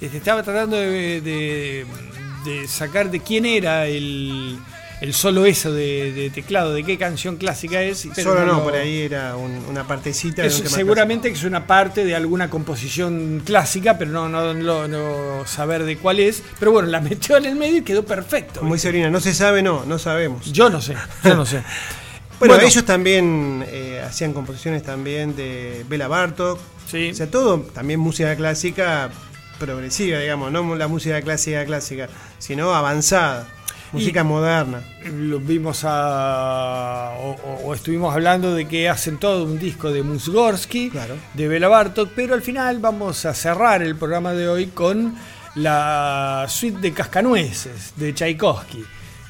este, estaba tratando de, de- de sacar de quién era el, el solo eso de, de teclado, de qué canción clásica es. pero Solo no, lo- por ahí era un- una partecita de es- un tema seguramente que es una parte de alguna composición clásica, pero no, no, no- no saber de cuál es. Pero bueno, la metió en el medio y quedó perfecto. Dice Orina, no se sabe, no, no sabemos. Yo no sé, yo no sé. Bueno, Bueno. ellos también eh, hacían composiciones también de Bela Bartok. Sí. O sea, todo también música clásica progresiva, digamos, no la música clásica clásica, sino avanzada, música Y- moderna. Lo vimos a. O, estuvimos hablando de que hacen todo un disco de Musgorsky, Claro. de Bela Bartok, pero al final vamos a cerrar el programa de hoy con la suite de Cascanueces de Tchaikovsky.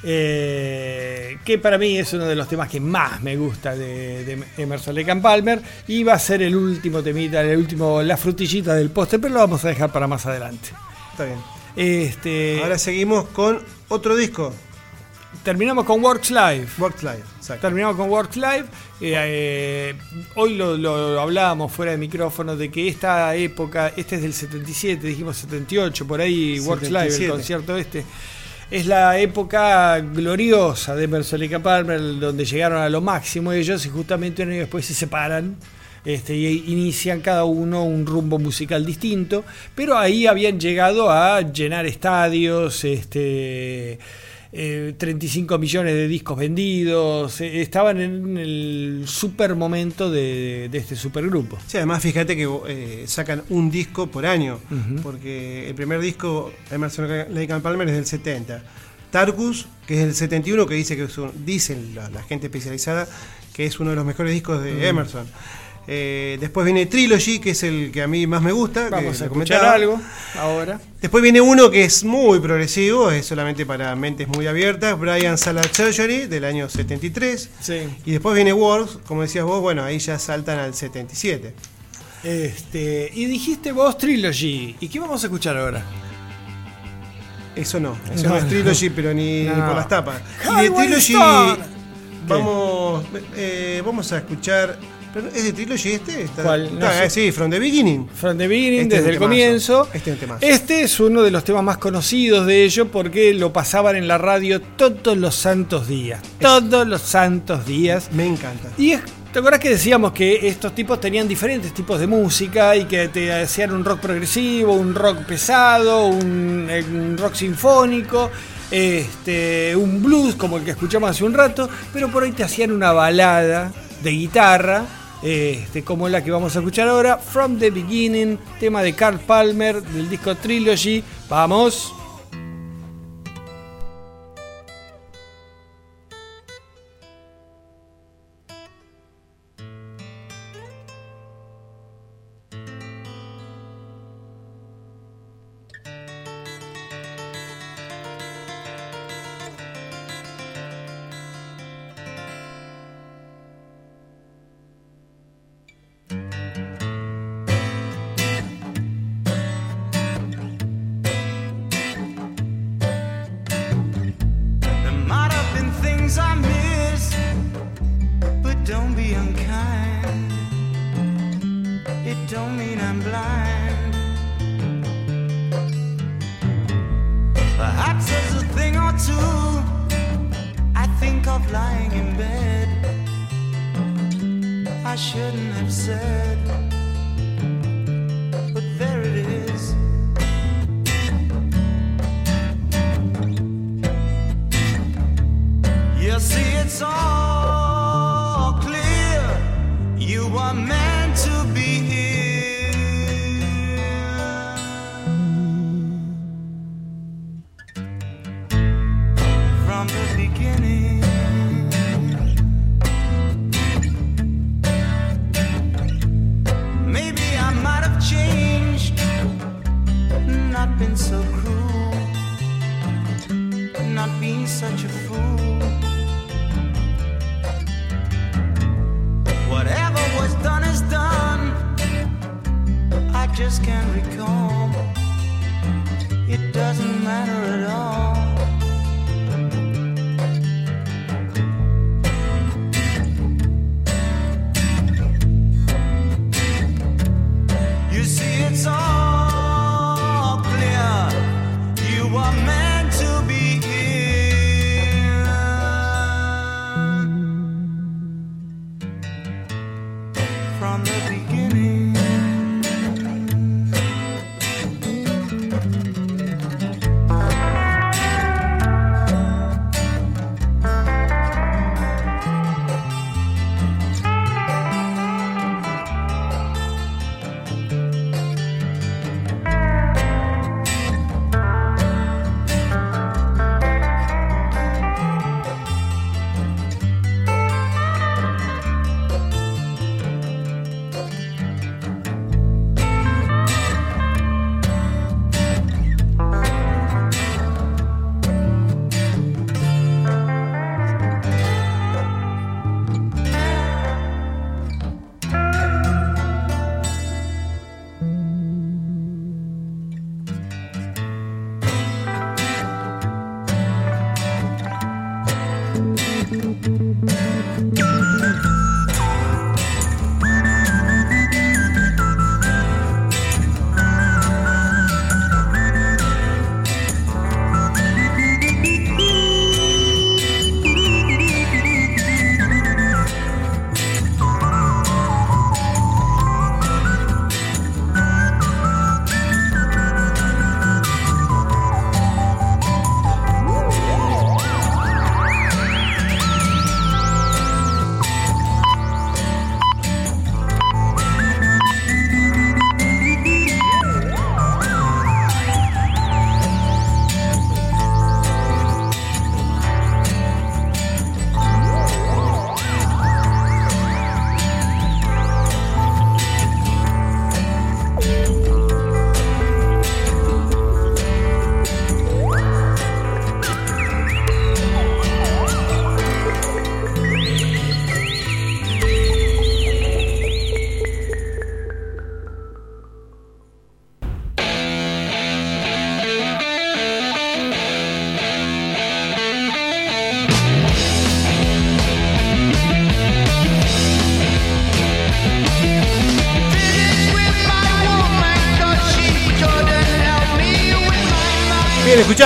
eh, que para mí es uno de los temas que más me gusta de, de Emerson and Palmer y va a ser el último temita, el último, la frutillita del póster, pero lo vamos a dejar para más adelante. Está bien. Este, Ahora seguimos con otro disco, terminamos con Works Live. Works Live. Exacto. Terminamos con Works Live. Eh, eh, hoy lo, lo hablábamos fuera de micrófono de que esta época, este es del 77, dijimos 78, por ahí Works Live, el 77. concierto este. Es la época gloriosa de Emerson and Palmer, donde llegaron a lo máximo ellos y justamente un año después se separan. Este, y inician cada uno un rumbo musical distinto, pero ahí habían llegado a llenar estadios, este, eh, 35 millones de discos vendidos, eh, estaban en el super momento de, de este supergrupo. Sí, además fíjate que eh, sacan un disco por año, porque el primer disco, Emerson Lake and Palmer, es del 70. Tarkus, que es del 71, que dice que es un- dicen la, la gente especializada que es uno de los mejores discos de. Emerson. Eh, después viene Trilogy, que es el que a mí más me gusta. que Vamos a escuchar algo ahora. Después viene uno que es muy progresivo, es solamente para mentes muy abiertas, Brian Salah Surgery, del año 73. Sí. Y después viene Wars, como decías vos, bueno, ahí ya saltan al 77. Este, y dijiste vos Trilogy. ¿Y qué vamos a escuchar ahora? Eso no, eso no, No, es no. Trilogy, pero ni, No. ni por las tapas. Y de Trilogy vamos, eh, vamos a escuchar. Pero ¿Es de Trilogy este? Está- ¿Cuál? No Ah, sé. sí, From the Beginning. From the Beginning, Este es desde el comienzo. Este es. Este es uno de los temas más conocidos de ellos porque lo pasaban en la radio todos los santos días. Todos los santos días. Me encanta. Y es, ¿te acuerdas que decíamos que estos tipos tenían diferentes tipos de música y que te hacían un rock progresivo, un rock pesado, un, eh, un rock sinfónico, este, un blues como el que escuchamos hace un rato, pero por ahí te hacían una balada de guitarra, este, como la que vamos a escuchar ahora, From the Beginning, tema de Carl Palmer del disco Trilogy. Vamos. Said,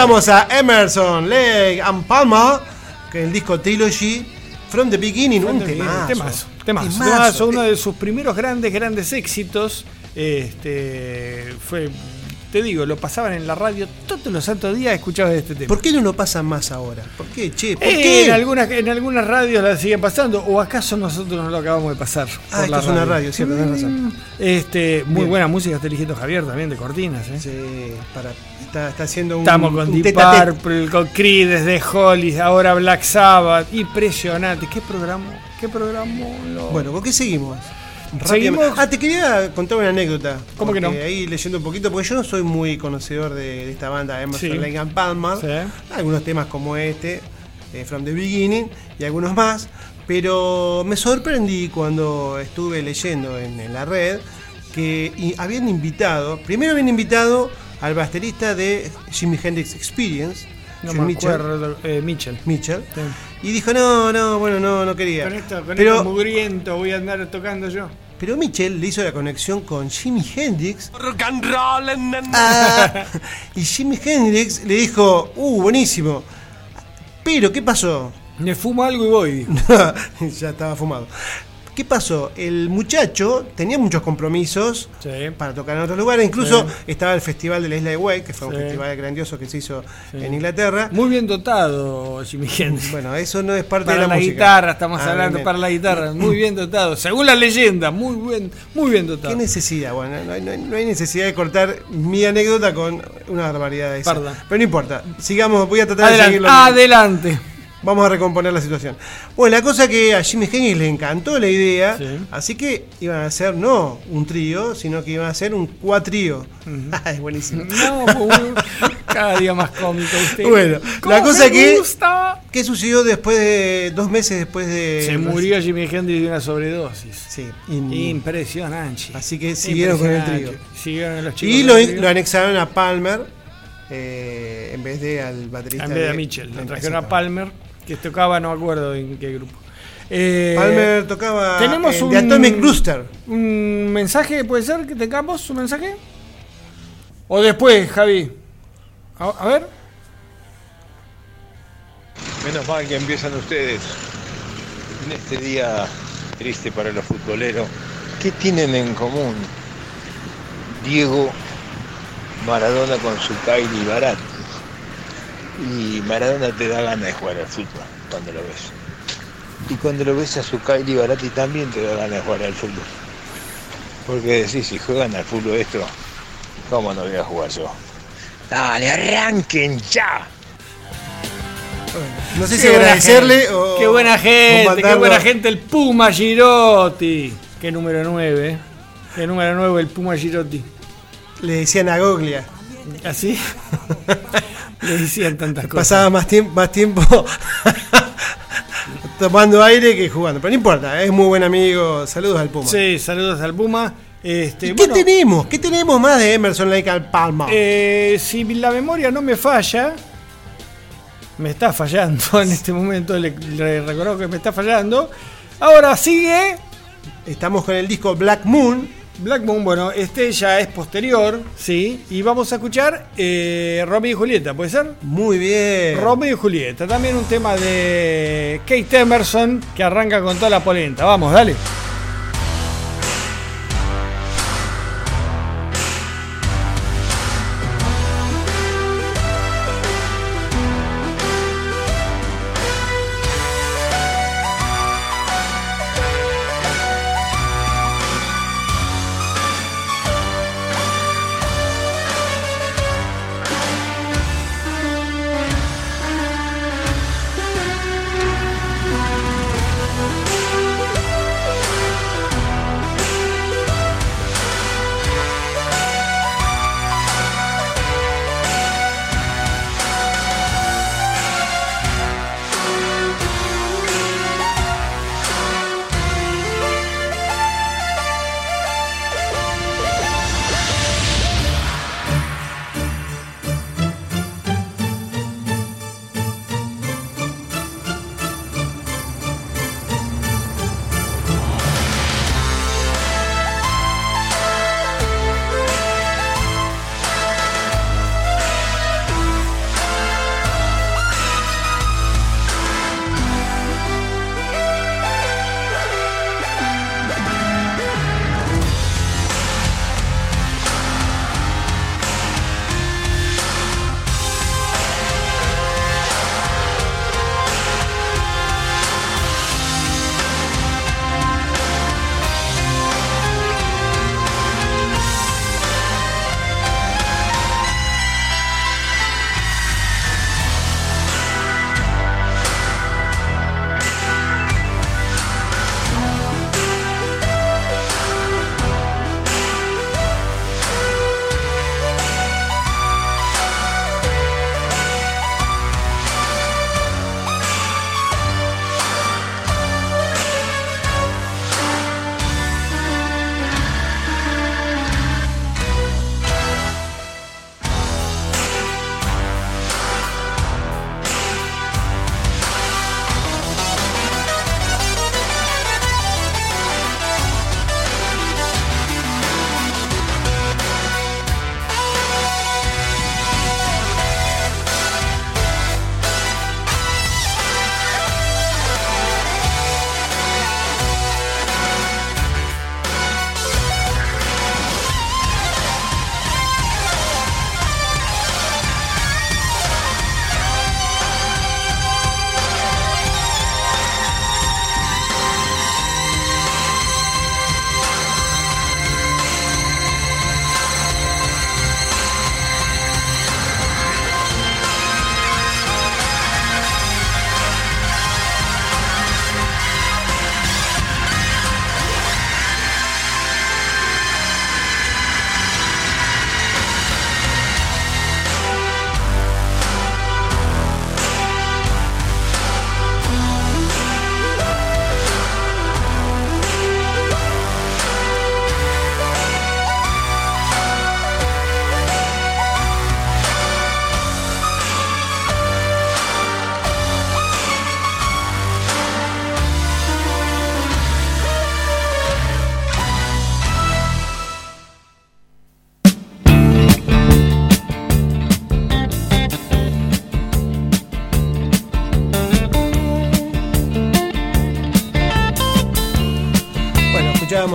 escuchamos a Emerson, Lake and Palma, que el disco Trilogy, From the Beginning, un temazo. Temazo, temazo, Temazo. temazo, uno de sus primeros grandes, grandes éxitos. Este fue, te digo, lo pasaban en la radio todos los santos días escuchabas este tema. ¿Por qué no lo pasan más ahora? ¿Por qué, che? ¿Por Eh, qué? En algunas, en algunas radios la siguen pasando, o acaso nosotros no lo acabamos de pasar. Ah, por esto la es una radio, cierto, tenés razón. Mm, Este, muy Bien. buena música está eligiendo Javier también de cortinas. ¿eh? Sí, para, está, está haciendo un. Estamos con Deep. Purple, con Creed, desde Holly, ahora Black Sabbath. Impresionante. ¿Qué programa? ¿Qué programa? Lo- Bueno, ¿con qué seguimos? Rápidamente. Ah, te quería contar una anécdota. ¿Cómo que no? Ahí leyendo un poquito, porque yo no soy muy conocedor de, de esta banda, Emerson, Sí. Lake and Palmer. Sí. Algunos temas como este, eh, From the Beginning, y algunos más. Pero me sorprendí cuando estuve leyendo en, en la red que y habían invitado, primero habían invitado al baterista de Jimi Hendrix Experience, No me Mitchell. acuerdo. eh, Mitchell. Mitchell. Sí. Y dijo, no, no, bueno, no, no quería. Con esto, con pero, esto mugriento voy a andar tocando yo. pero Mitchell le hizo la conexión con Jimi Hendrix. Ah, y Jimi Hendrix le dijo, uh, buenísimo. Pero, ¿qué pasó? Me fumo algo y voy. ya estaba fumado. ¿Qué pasó? El muchacho tenía muchos compromisos Sí. para tocar en otros lugares. Incluso Sí. estaba el Festival de la Isla de Wight, que fue un festival grandioso que se hizo en Inglaterra. Muy bien dotado, Jimmy Hendrix. Bueno, eso no es parte Para de la, la, música. guitarra, estamos Ah, hablando bien, para la guitarra. Muy bien dotado. Según la leyenda, muy bien, muy bien dotado. ¿Qué necesidad? Bueno, no hay, no hay- no hay necesidad de cortar mi anécdota con una barbaridad de esa. Pero no importa. Sigamos, voy a tratar de seguirlo. adelante. Vamos a recomponer la situación. Bueno, la cosa que a Jimmy Hendrix le encantó la idea, Sí. así que iban a hacer no un trío, sino que iban a hacer un cuatrío. es buenísimo. No, cada día más cómico usted. Bueno, ¿Cómo la cosa que. gusta? ¿Qué sucedió después de. dos meses después de. Se murió Jimi Hendrix de una sobredosis. Sí. Impresionante. Así que siguieron con el trío. Siguieron los chicos Y lo, anexaron a Palmer eh, en vez de al baterista. En vez de a Mitchell. Lo trajeron a Palmer, que tocaba, no acuerdo en qué grupo. Eh, Palmer tocaba tenemos en un, The Atomic Rooster. ¿Un mensaje puede ser que tengamos? ¿Un mensaje? ¿O después, Javi? A, a ver. Menos mal que empiezan ustedes en este día triste para los futboleros. ¿Qué tienen en común Diego Maradona con su Kylie Barat? Y Maradona te da ganas de jugar al fútbol cuando lo ves. Y cuando lo ves a su Kylie Barati también te da ganas de jugar al fútbol. Porque decís, si juegan al fútbol esto, ¿cómo no voy a jugar yo? Dale, arranquen ya. No sé Qué si agradecerle gente, o. Qué buena gente, qué buena gente el Puma Girotti. Qué número 9, Qué número 9 el Puma Girotti. Le decían a Goglia. ¿Así? Le decían tantas cosas. Pasaba más tiempo, más tiempo tomando aire que jugando. Pero no importa, es muy buen amigo. Saludos al Puma. Sí, saludos al Puma. Este, ¿Y bueno, ¿Qué tenemos? ¿Qué tenemos más de Emerson Lake al Palma? eh, si la memoria no me falla, me está fallando en este momento, le, le reconozco que me está fallando. Ahora sigue Estamos con el disco Black Moon. Black Moon, bueno, este ya es posterior, sí, y vamos a escuchar eh, Romeo y Julieta, ¿puede ser? Muy bien. Romeo y Julieta, también un tema de Kate Emerson que arranca con toda la polenta. Vamos, dale.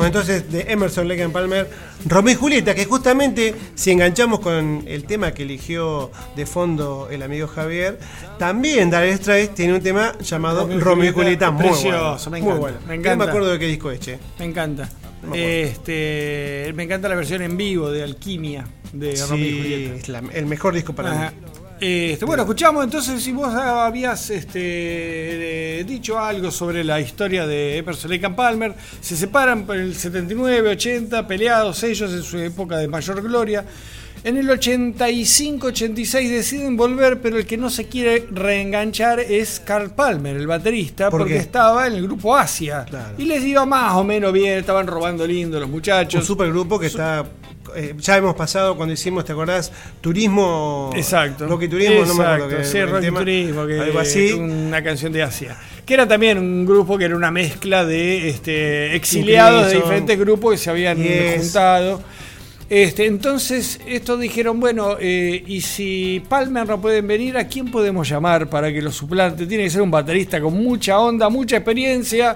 Entonces de Emerson Lake and Palmer, Romeo y Julieta, que justamente si enganchamos con el tema que eligió de fondo el amigo Javier, también Dire Straits tiene un tema llamado Romeo y Romeo y Julieta, muy precioso, me bueno. encanta, muy bueno. me No encanta. me acuerdo de qué disco es, che. Me encanta. No me. Este, me encanta la versión en vivo de Alquimia de Romeo y Sí, Julieta. es la- el mejor disco para Ajá. mí. Este, bueno, escuchamos entonces si vos habías este, eh, dicho algo sobre la historia de Emerson Lake and Palmer. Se separan por el 79, 80, peleados ellos en su época de mayor gloria. En el 85-86 deciden volver, pero el que no se quiere reenganchar es Carl Palmer, el baterista, ¿Por porque qué? estaba en el grupo Asia. Y les iba más o menos bien, estaban robando lindo los muchachos. Un supergrupo que está. Eh, ya hemos pasado cuando hicimos, ¿te acordás? Turismo. Exacto. Rock y turismo, no me acuerdo. Exacto, que- sí, tema, turismo, que algo así. Una canción de Asia. Que era también un grupo que era una mezcla de este, exiliados de diferentes grupos que se habían Yes. juntado. Este, entonces, estos dijeron, bueno, eh, y si Palmer no pueden venir, ¿a quién podemos llamar para que lo suplante? Tiene que ser un baterista con mucha onda, mucha experiencia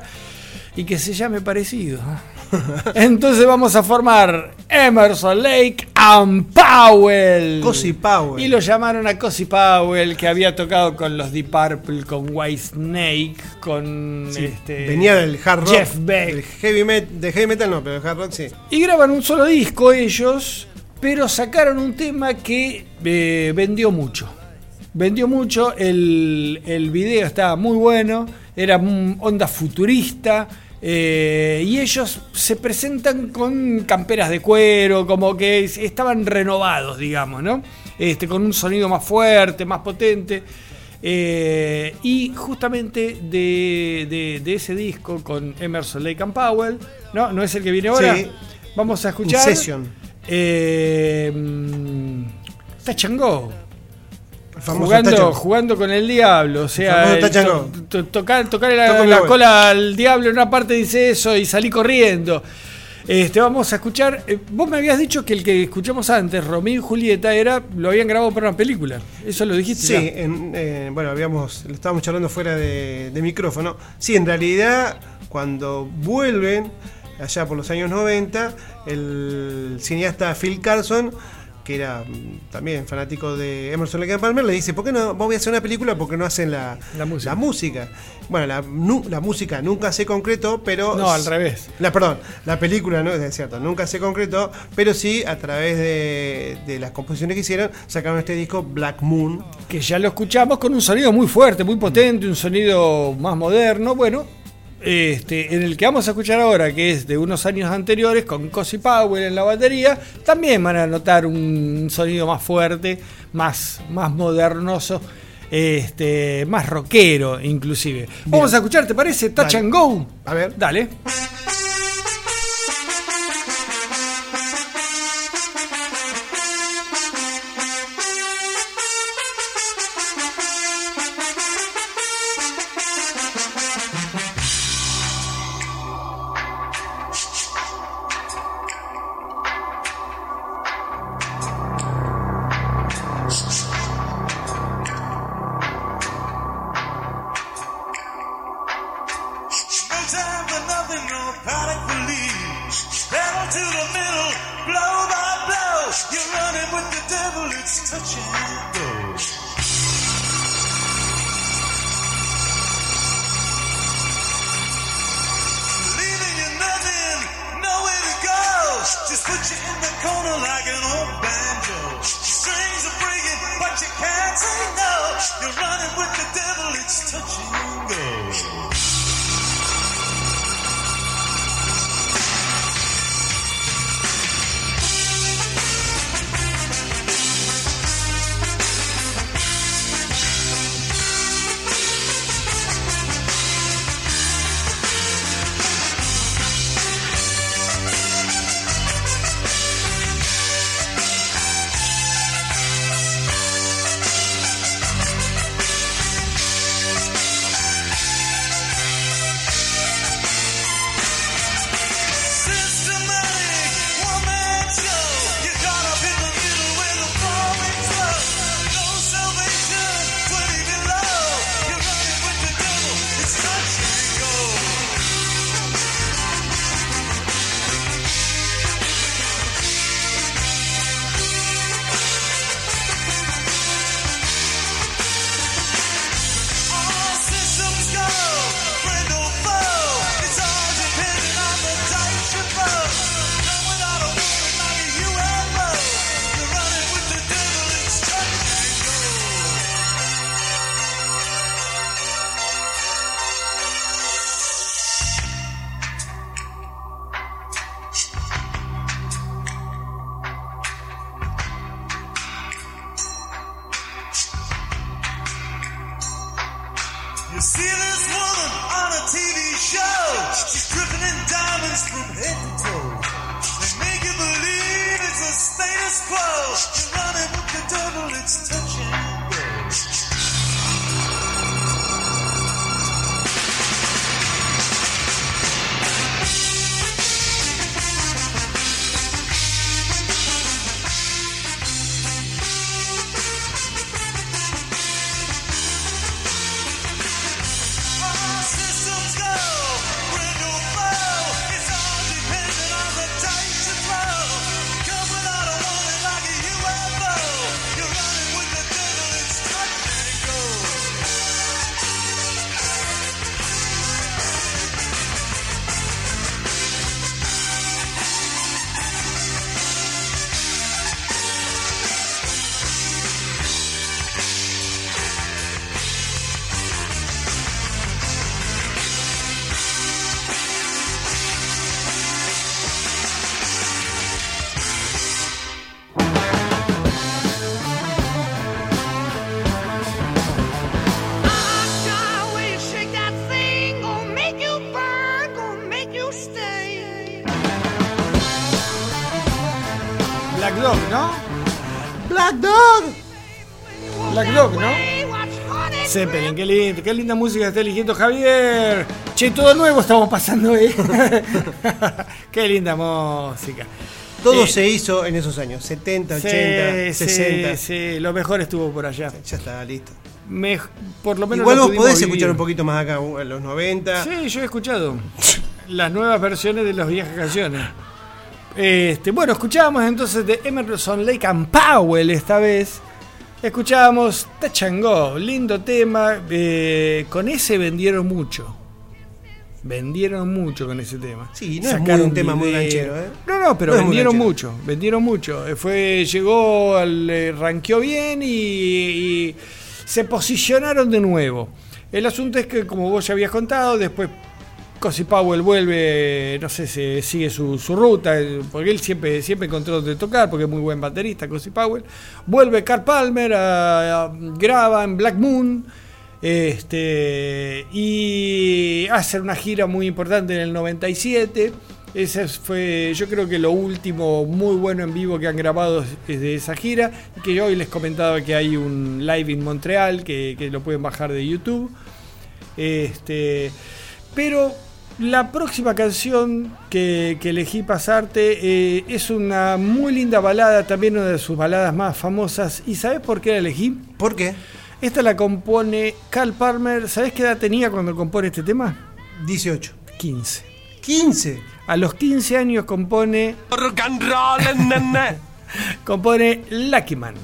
y que se llame parecido. Entonces vamos a formar Emerson Lake and Powell. Cosi Powell. Y lo llamaron a Cosi Powell, que había tocado con los Deep Purple, con White Snake, con Sí, este, venía del hard rock. Jeff Beck. del heavy metal, de heavy metal no, pero del hard rock sí. Y graban un solo disco ellos, pero sacaron un tema que eh, vendió mucho. Vendió mucho, el, el video estaba muy bueno, era onda futurista. Eh, y ellos se presentan con camperas de cuero, como que es- estaban renovados, digamos, ¿no? Este, con un sonido más fuerte, más potente. Eh, y justamente de, de- de ese disco con Emerson Lake and Powell, ¿no? ¿No es el que viene ahora? Sí. Vamos a escuchar. Incession. Eh, Touch and Go. Jugando, jugando con el diablo. O sea, el to- to- tocar, tocarle la, cola al diablo en una parte dice eso y salí corriendo. Este, vamos a escuchar. eh, vos me habías dicho que el que escuchamos antes, Romeo y Julieta, era lo habían grabado para una película. Eso lo dijiste. Sí, en- eh, bueno, habíamos, lo estábamos charlando fuera de, de micrófono. Sí, en realidad, cuando vuelven, allá por los años 90, el cineasta Phil Carlson, que era mm, también fanático de Emerson Lake and Palmer, le dice, ¿por qué no voy a hacer una película? porque no hacen la, La música. la música? Bueno, la, nu- la música nunca se concretó, pero... No, al revés. La, perdón, la película, no es cierto, nunca se concretó, pero sí a través de, de las composiciones que hicieron, sacaron este disco Black Moon, que ya lo escuchamos con un sonido muy fuerte, muy potente, un sonido más moderno, bueno, este, en el que vamos a escuchar ahora, que es de unos años anteriores, con Cosi Powell en la batería, también van a notar un sonido más fuerte, más, más modernoso, este, más rockero inclusive. Vamos a escuchar, ¿te parece? Touch Dale. and Go. A ver. Dale. Qué, lindo, qué linda música está eligiendo Javier. Che, todo nuevo estamos pasando, ¿eh? qué linda música. Todo Eh, se hizo en esos años, 70, sí, 80, sí, 60. Sí, lo mejor estuvo por allá. Ya está, listo. Me- por lo menos Igual vos podés vivir. escuchar un poquito más acá, en los 90. Sí, yo he escuchado las nuevas versiones de las viejas canciones. Este, bueno, escuchábamos entonces de Emerson Lake and Powell esta vez. Escuchábamos Go, lindo tema. eh, con ese vendieron mucho. Vendieron mucho con ese tema. Sí, no es muy un tema muy ganchero, ¿eh? No, no, pero No vendieron mucho, vendieron mucho. Eh, Fue, llegó, al, eh, ranqueó bien y, y se posicionaron de nuevo. El asunto es que, como vos ya habías contado, después Cosi Powell vuelve, no sé, se sigue su, ruta, eh, porque él siempre, siempre encontró donde tocar, porque es muy buen baterista, Cosi Powell. Vuelve Carl Palmer, a- a- graba en Black Moon. Este, y hace una gira muy importante en el 97. Ese fue, yo creo que lo último muy bueno en vivo que han grabado es de esa gira. Que hoy les comentaba que hay un live en Montreal que, que lo pueden bajar de YouTube. Este, pero la próxima canción que, que elegí pasarte eh, es una muy linda balada, también una de sus baladas más famosas. ¿Y sabes por qué la elegí? ¿Por qué? Esta la compone Carl Palmer. ¿Sabes qué edad tenía cuando compone este tema? 18. 15. 15. A los 15 años compone. compone Lucky Man.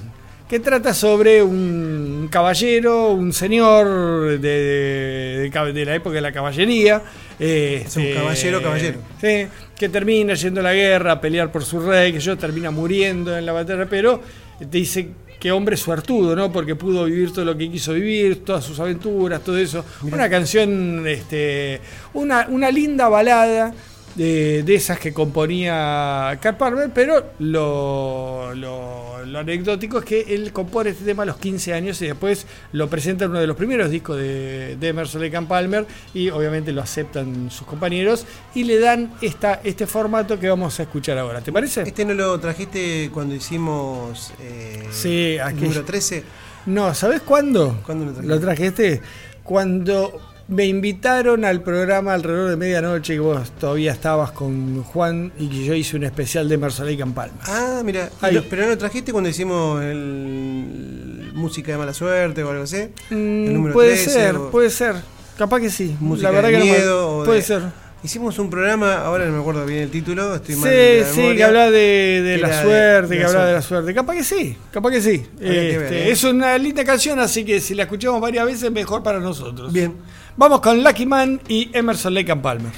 Que trata sobre un caballero, un señor de, de- de cab- de la época de la caballería. Eh, Es un este, caballero, caballero. Sí, que termina yendo a la guerra a pelear por su rey, que yo termina muriendo en la batalla, pero te dice que hombre suertudo, ¿no? Porque pudo vivir todo lo que quiso vivir, todas sus aventuras, todo eso. Una canción, este, una, una linda balada de, de esas que componía Carl Palmer, pero lo, lo- lo anecdótico es que él compone este tema a los 15 años y después lo presenta en uno de los primeros discos de, de Emerson Lake and Palmer y obviamente lo aceptan sus compañeros y le dan esta, este formato que vamos a escuchar ahora. ¿Te parece? ¿Este no lo trajiste cuando hicimos eh, Sí, número 13? No, ¿sabes cuándo? ¿Cuándo lo trajiste? Lo traje este. Cuando me invitaron al programa alrededor de medianoche y vos todavía estabas con Juan y que yo hice un especial de and Palmer. Ah, mira, lo- pero no lo trajiste cuando hicimos el música de mala suerte o algo así. el Mm, número puede 13 ser, o puede ser. Capaz que sí. música La verdad de que no me- miedo o de- puede ser. Hicimos un programa, ahora no me acuerdo bien el título, estoy mal Sí, la sí, memoria, que habla de, de que la suerte, de que habla de la suerte. Capaz que sí, capaz que sí. Que Este, ver, ¿eh? Es una linda canción, así que si la escuchamos varias veces, mejor para nosotros. Bien. Vamos con Lucky Man y Emerson Lake and Palmer.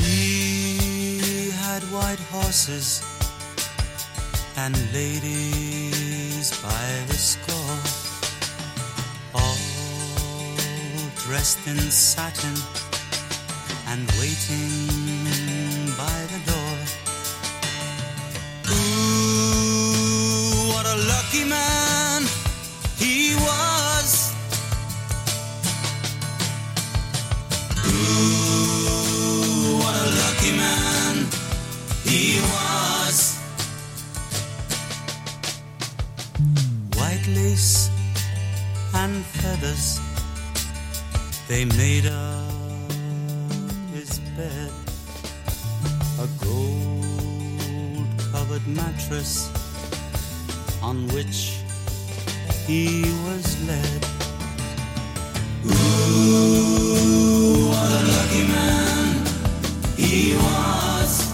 He had white horses and ladies by the score, all dressed in satin and waiting by the lucky man he was. Ooh, what a lucky man he was. White lace and feathers, they made up his bed. A gold covered mattress on which he was led. Ooh, what a lucky man he was.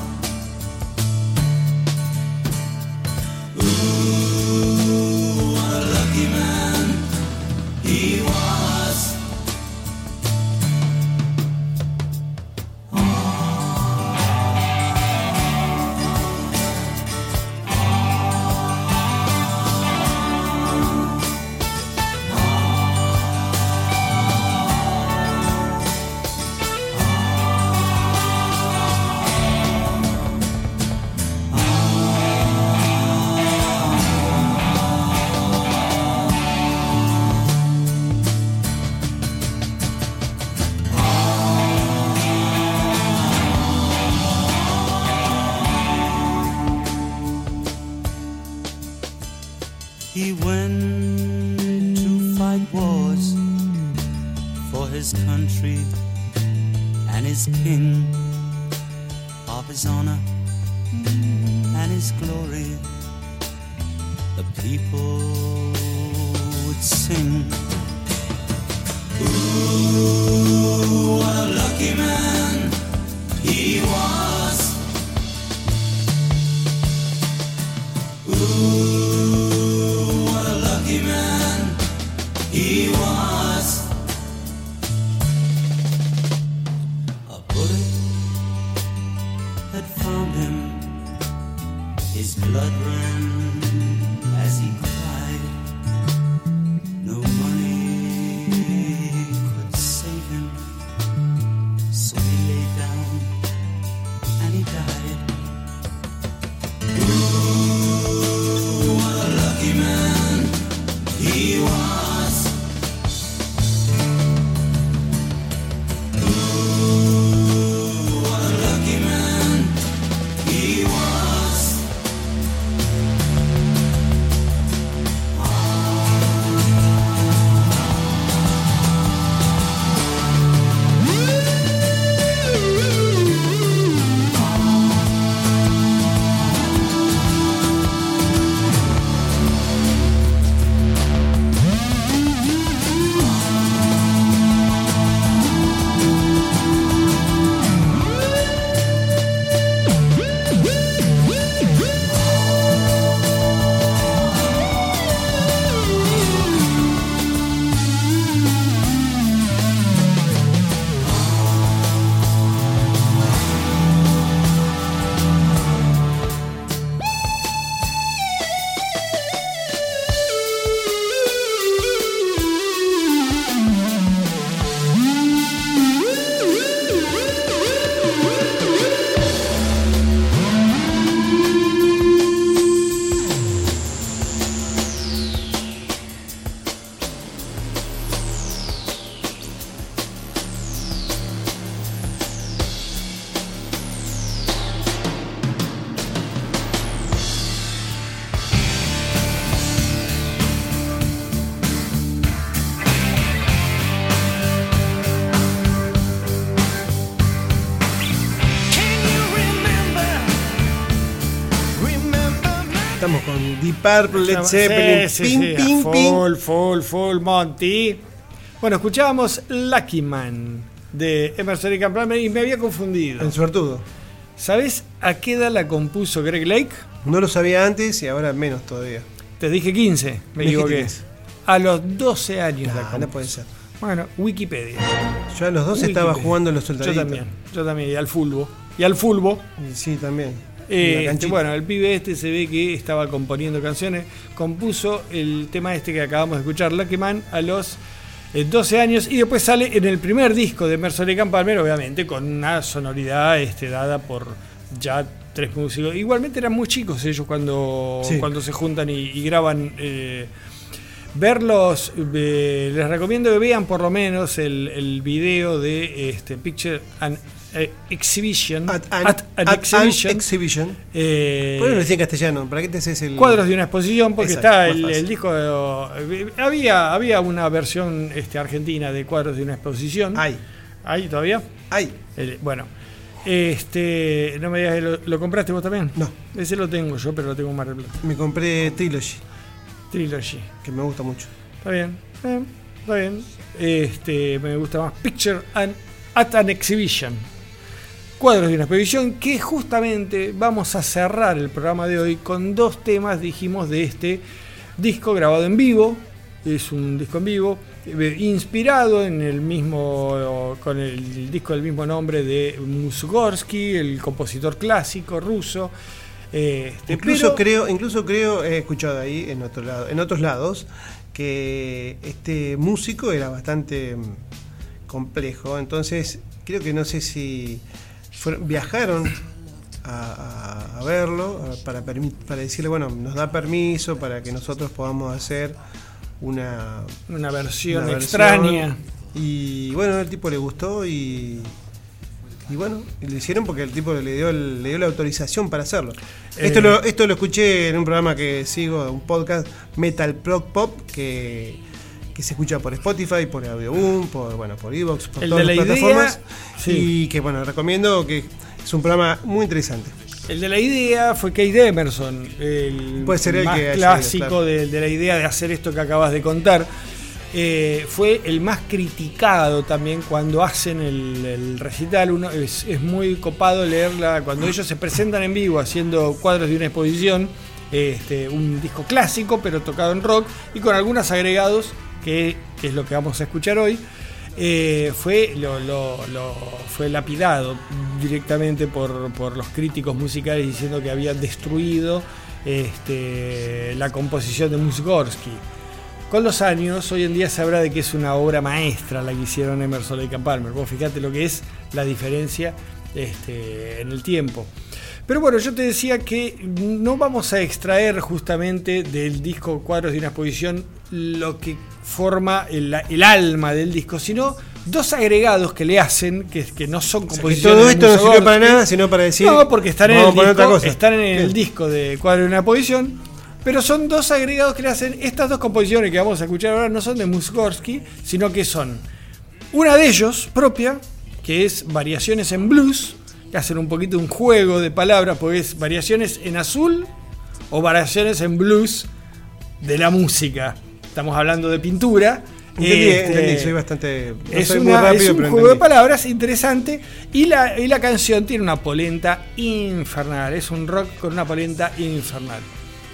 Deep Purple, Led Zeppelin, Sí, sí, ping, sí, ping, a ping. full, full, full Monty. Bueno, escuchábamos Lucky Man de Emerson y Palmer y me había confundido. El suertudo. ¿Sabes a qué edad la compuso Greg Lake? No lo sabía antes y ahora menos todavía. Te dije 15, me Dijiste equivoqué. 15. A los 12 años la Ah, compuso. no puede ser. Bueno, Wikipedia. Yo a los dos estaba Wikipedia. jugando en los Yo soldaditos. también, yo también, y al fulbo. Y al fulbo. Sí, también. Eh, este, bueno, el pibe este se ve que estaba componiendo canciones. Compuso el tema este que acabamos de escuchar, Lucky Man, a los eh, 12 años. Y después sale en el primer disco de y Palmer, obviamente, con una sonoridad este, dada por ya tres músicos. Igualmente eran muy chicos ellos cuando, Sí. cuando se juntan y, y graban. eh, verlos, eh, les recomiendo que vean por lo menos el, el video de este, Picture and eh, Exhibition. At an, At an at an Exhibition. exhibition. Eh, ¿Por qué no lo decía en castellano? ¿Para qué te haces el. Cuadros de una exposición, porque Exacto, está el, disco. de- había, había una versión este, argentina de cuadros de una exposición. Hay. ¿Hay todavía? Hay. El- bueno. Este, no me digas, ¿lo, lo compraste vos también? No. Ese lo tengo yo, pero lo tengo en Mar del Plata. Me compré Trilogy, Trilogy. que me gusta mucho. Está bien, eh, está bien. Este, me gusta más Picture and, at an Exhibition. Cuadros de una exposición que justamente vamos a cerrar el programa de hoy con dos temas, dijimos, de este disco grabado en vivo. Es un disco en vivo, eh, inspirado en el mismo, con el disco del mismo nombre de Mussorgsky, el compositor clásico ruso. Este, Incluso pero- creo, incluso creo, he escuchado ahí en otro lado, en otros lados, que este músico era bastante mm, complejo. Entonces, creo que no sé si fueron- viajaron a, a- a verlo a- para, para decirle, bueno, nos da permiso para que nosotros podamos hacer una, Una versión una extraña. Y bueno, el tipo le gustó y. Y bueno, lo hicieron porque el tipo le dio, el- le dio la autorización para hacerlo. Esto, Eh. lo, esto lo escuché en un programa que sigo, un podcast, Metal Prog Pop, que, que se escucha por Spotify, por Audioboom, por bueno, por Evox, por El todas las la plataformas. sí. Y que bueno, recomiendo que es un programa muy interesante. El de la idea fue Kate Emerson, el Puede ser el más que clásico claro. de, de la idea de hacer esto que acabas de contar. Eh, fue el más criticado también cuando hacen el, el recital. Uno, es, es muy copado leerla cuando ellos se presentan en vivo haciendo cuadros de una exposición. Este, un disco clásico, pero tocado en rock y con algunos agregados, que, es lo que vamos a escuchar hoy. eh, fue, lo, fue lapidado directamente por, por los críticos musicales diciendo que habían destruido este, la composición de Mussorgsky. Con los años, hoy en día se habla de que es una obra maestra la que hicieron Emerson Lake and Palmer. Vos fíjate lo que es la diferencia este, en el tiempo. Pero bueno, yo te decía que no vamos a extraer justamente del disco Cuadros de una exposición lo que forma el, el alma del disco, sino dos agregados que le hacen, que, que no son O sea, que composiciones. todo esto no sirve para nada, sino para decir. No, porque están en, el otra disco, cosa. están en el disco de Cuadro de una posición, pero son dos agregados que le hacen. Estas dos composiciones que vamos a escuchar ahora no son de Mussorgsky, sino que son una de ellos propia, que es Variaciones en Blues, que hacen un poquito un juego de palabras, porque es Variaciones en Azul o Variaciones en Blues de la música. Estamos hablando de pintura. Entendí, Este, entendí, soy bastante. no es, soy una- muy rápido, es un pero juego de palabras interesante y la, y la canción tiene una polenta infernal. Es un rock con una polenta infernal.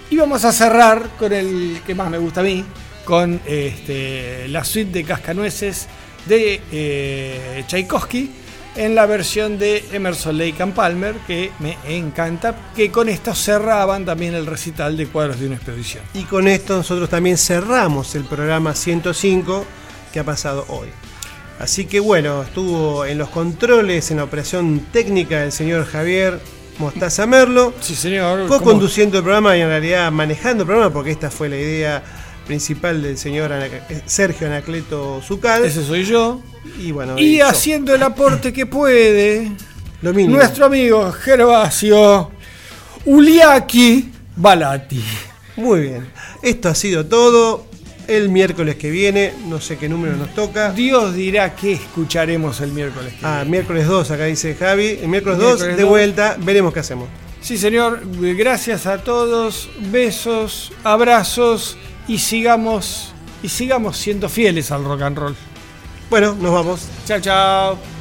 Y vamos a cerrar con el que más me gusta a mí, con este, la suite de Cascanueces de eh, Tchaikovsky en la versión de Emerson Lake and Palmer, que me encanta, que con esto cerraban también el recital de cuadros de una expedición. Y con esto nosotros también cerramos el programa 105 que ha pasado hoy. Así que bueno, estuvo en los controles, en la operación técnica el señor Javier Mostaza Merlo. Sí, señor. Co-conduciendo el programa y en realidad manejando el programa, porque esta fue la idea principal del señor Ana- Sergio Anacleto Zucal. Ese soy yo. Y bueno, Y yo. haciendo el aporte que puede, Lo nuestro amigo Gervasio Uliaki Balati. Muy bien. Esto ha sido todo. El miércoles que viene, no sé qué número nos toca. Dios dirá qué escucharemos el miércoles. que Ah, miércoles 2, acá dice Javi. El miércoles 2, Miércoles de 2. vuelta, veremos qué hacemos. Sí, señor. Gracias a todos. Besos, abrazos y sigamos y sigamos siendo fieles al rock and roll. Bueno, nos vamos. Chao, chao.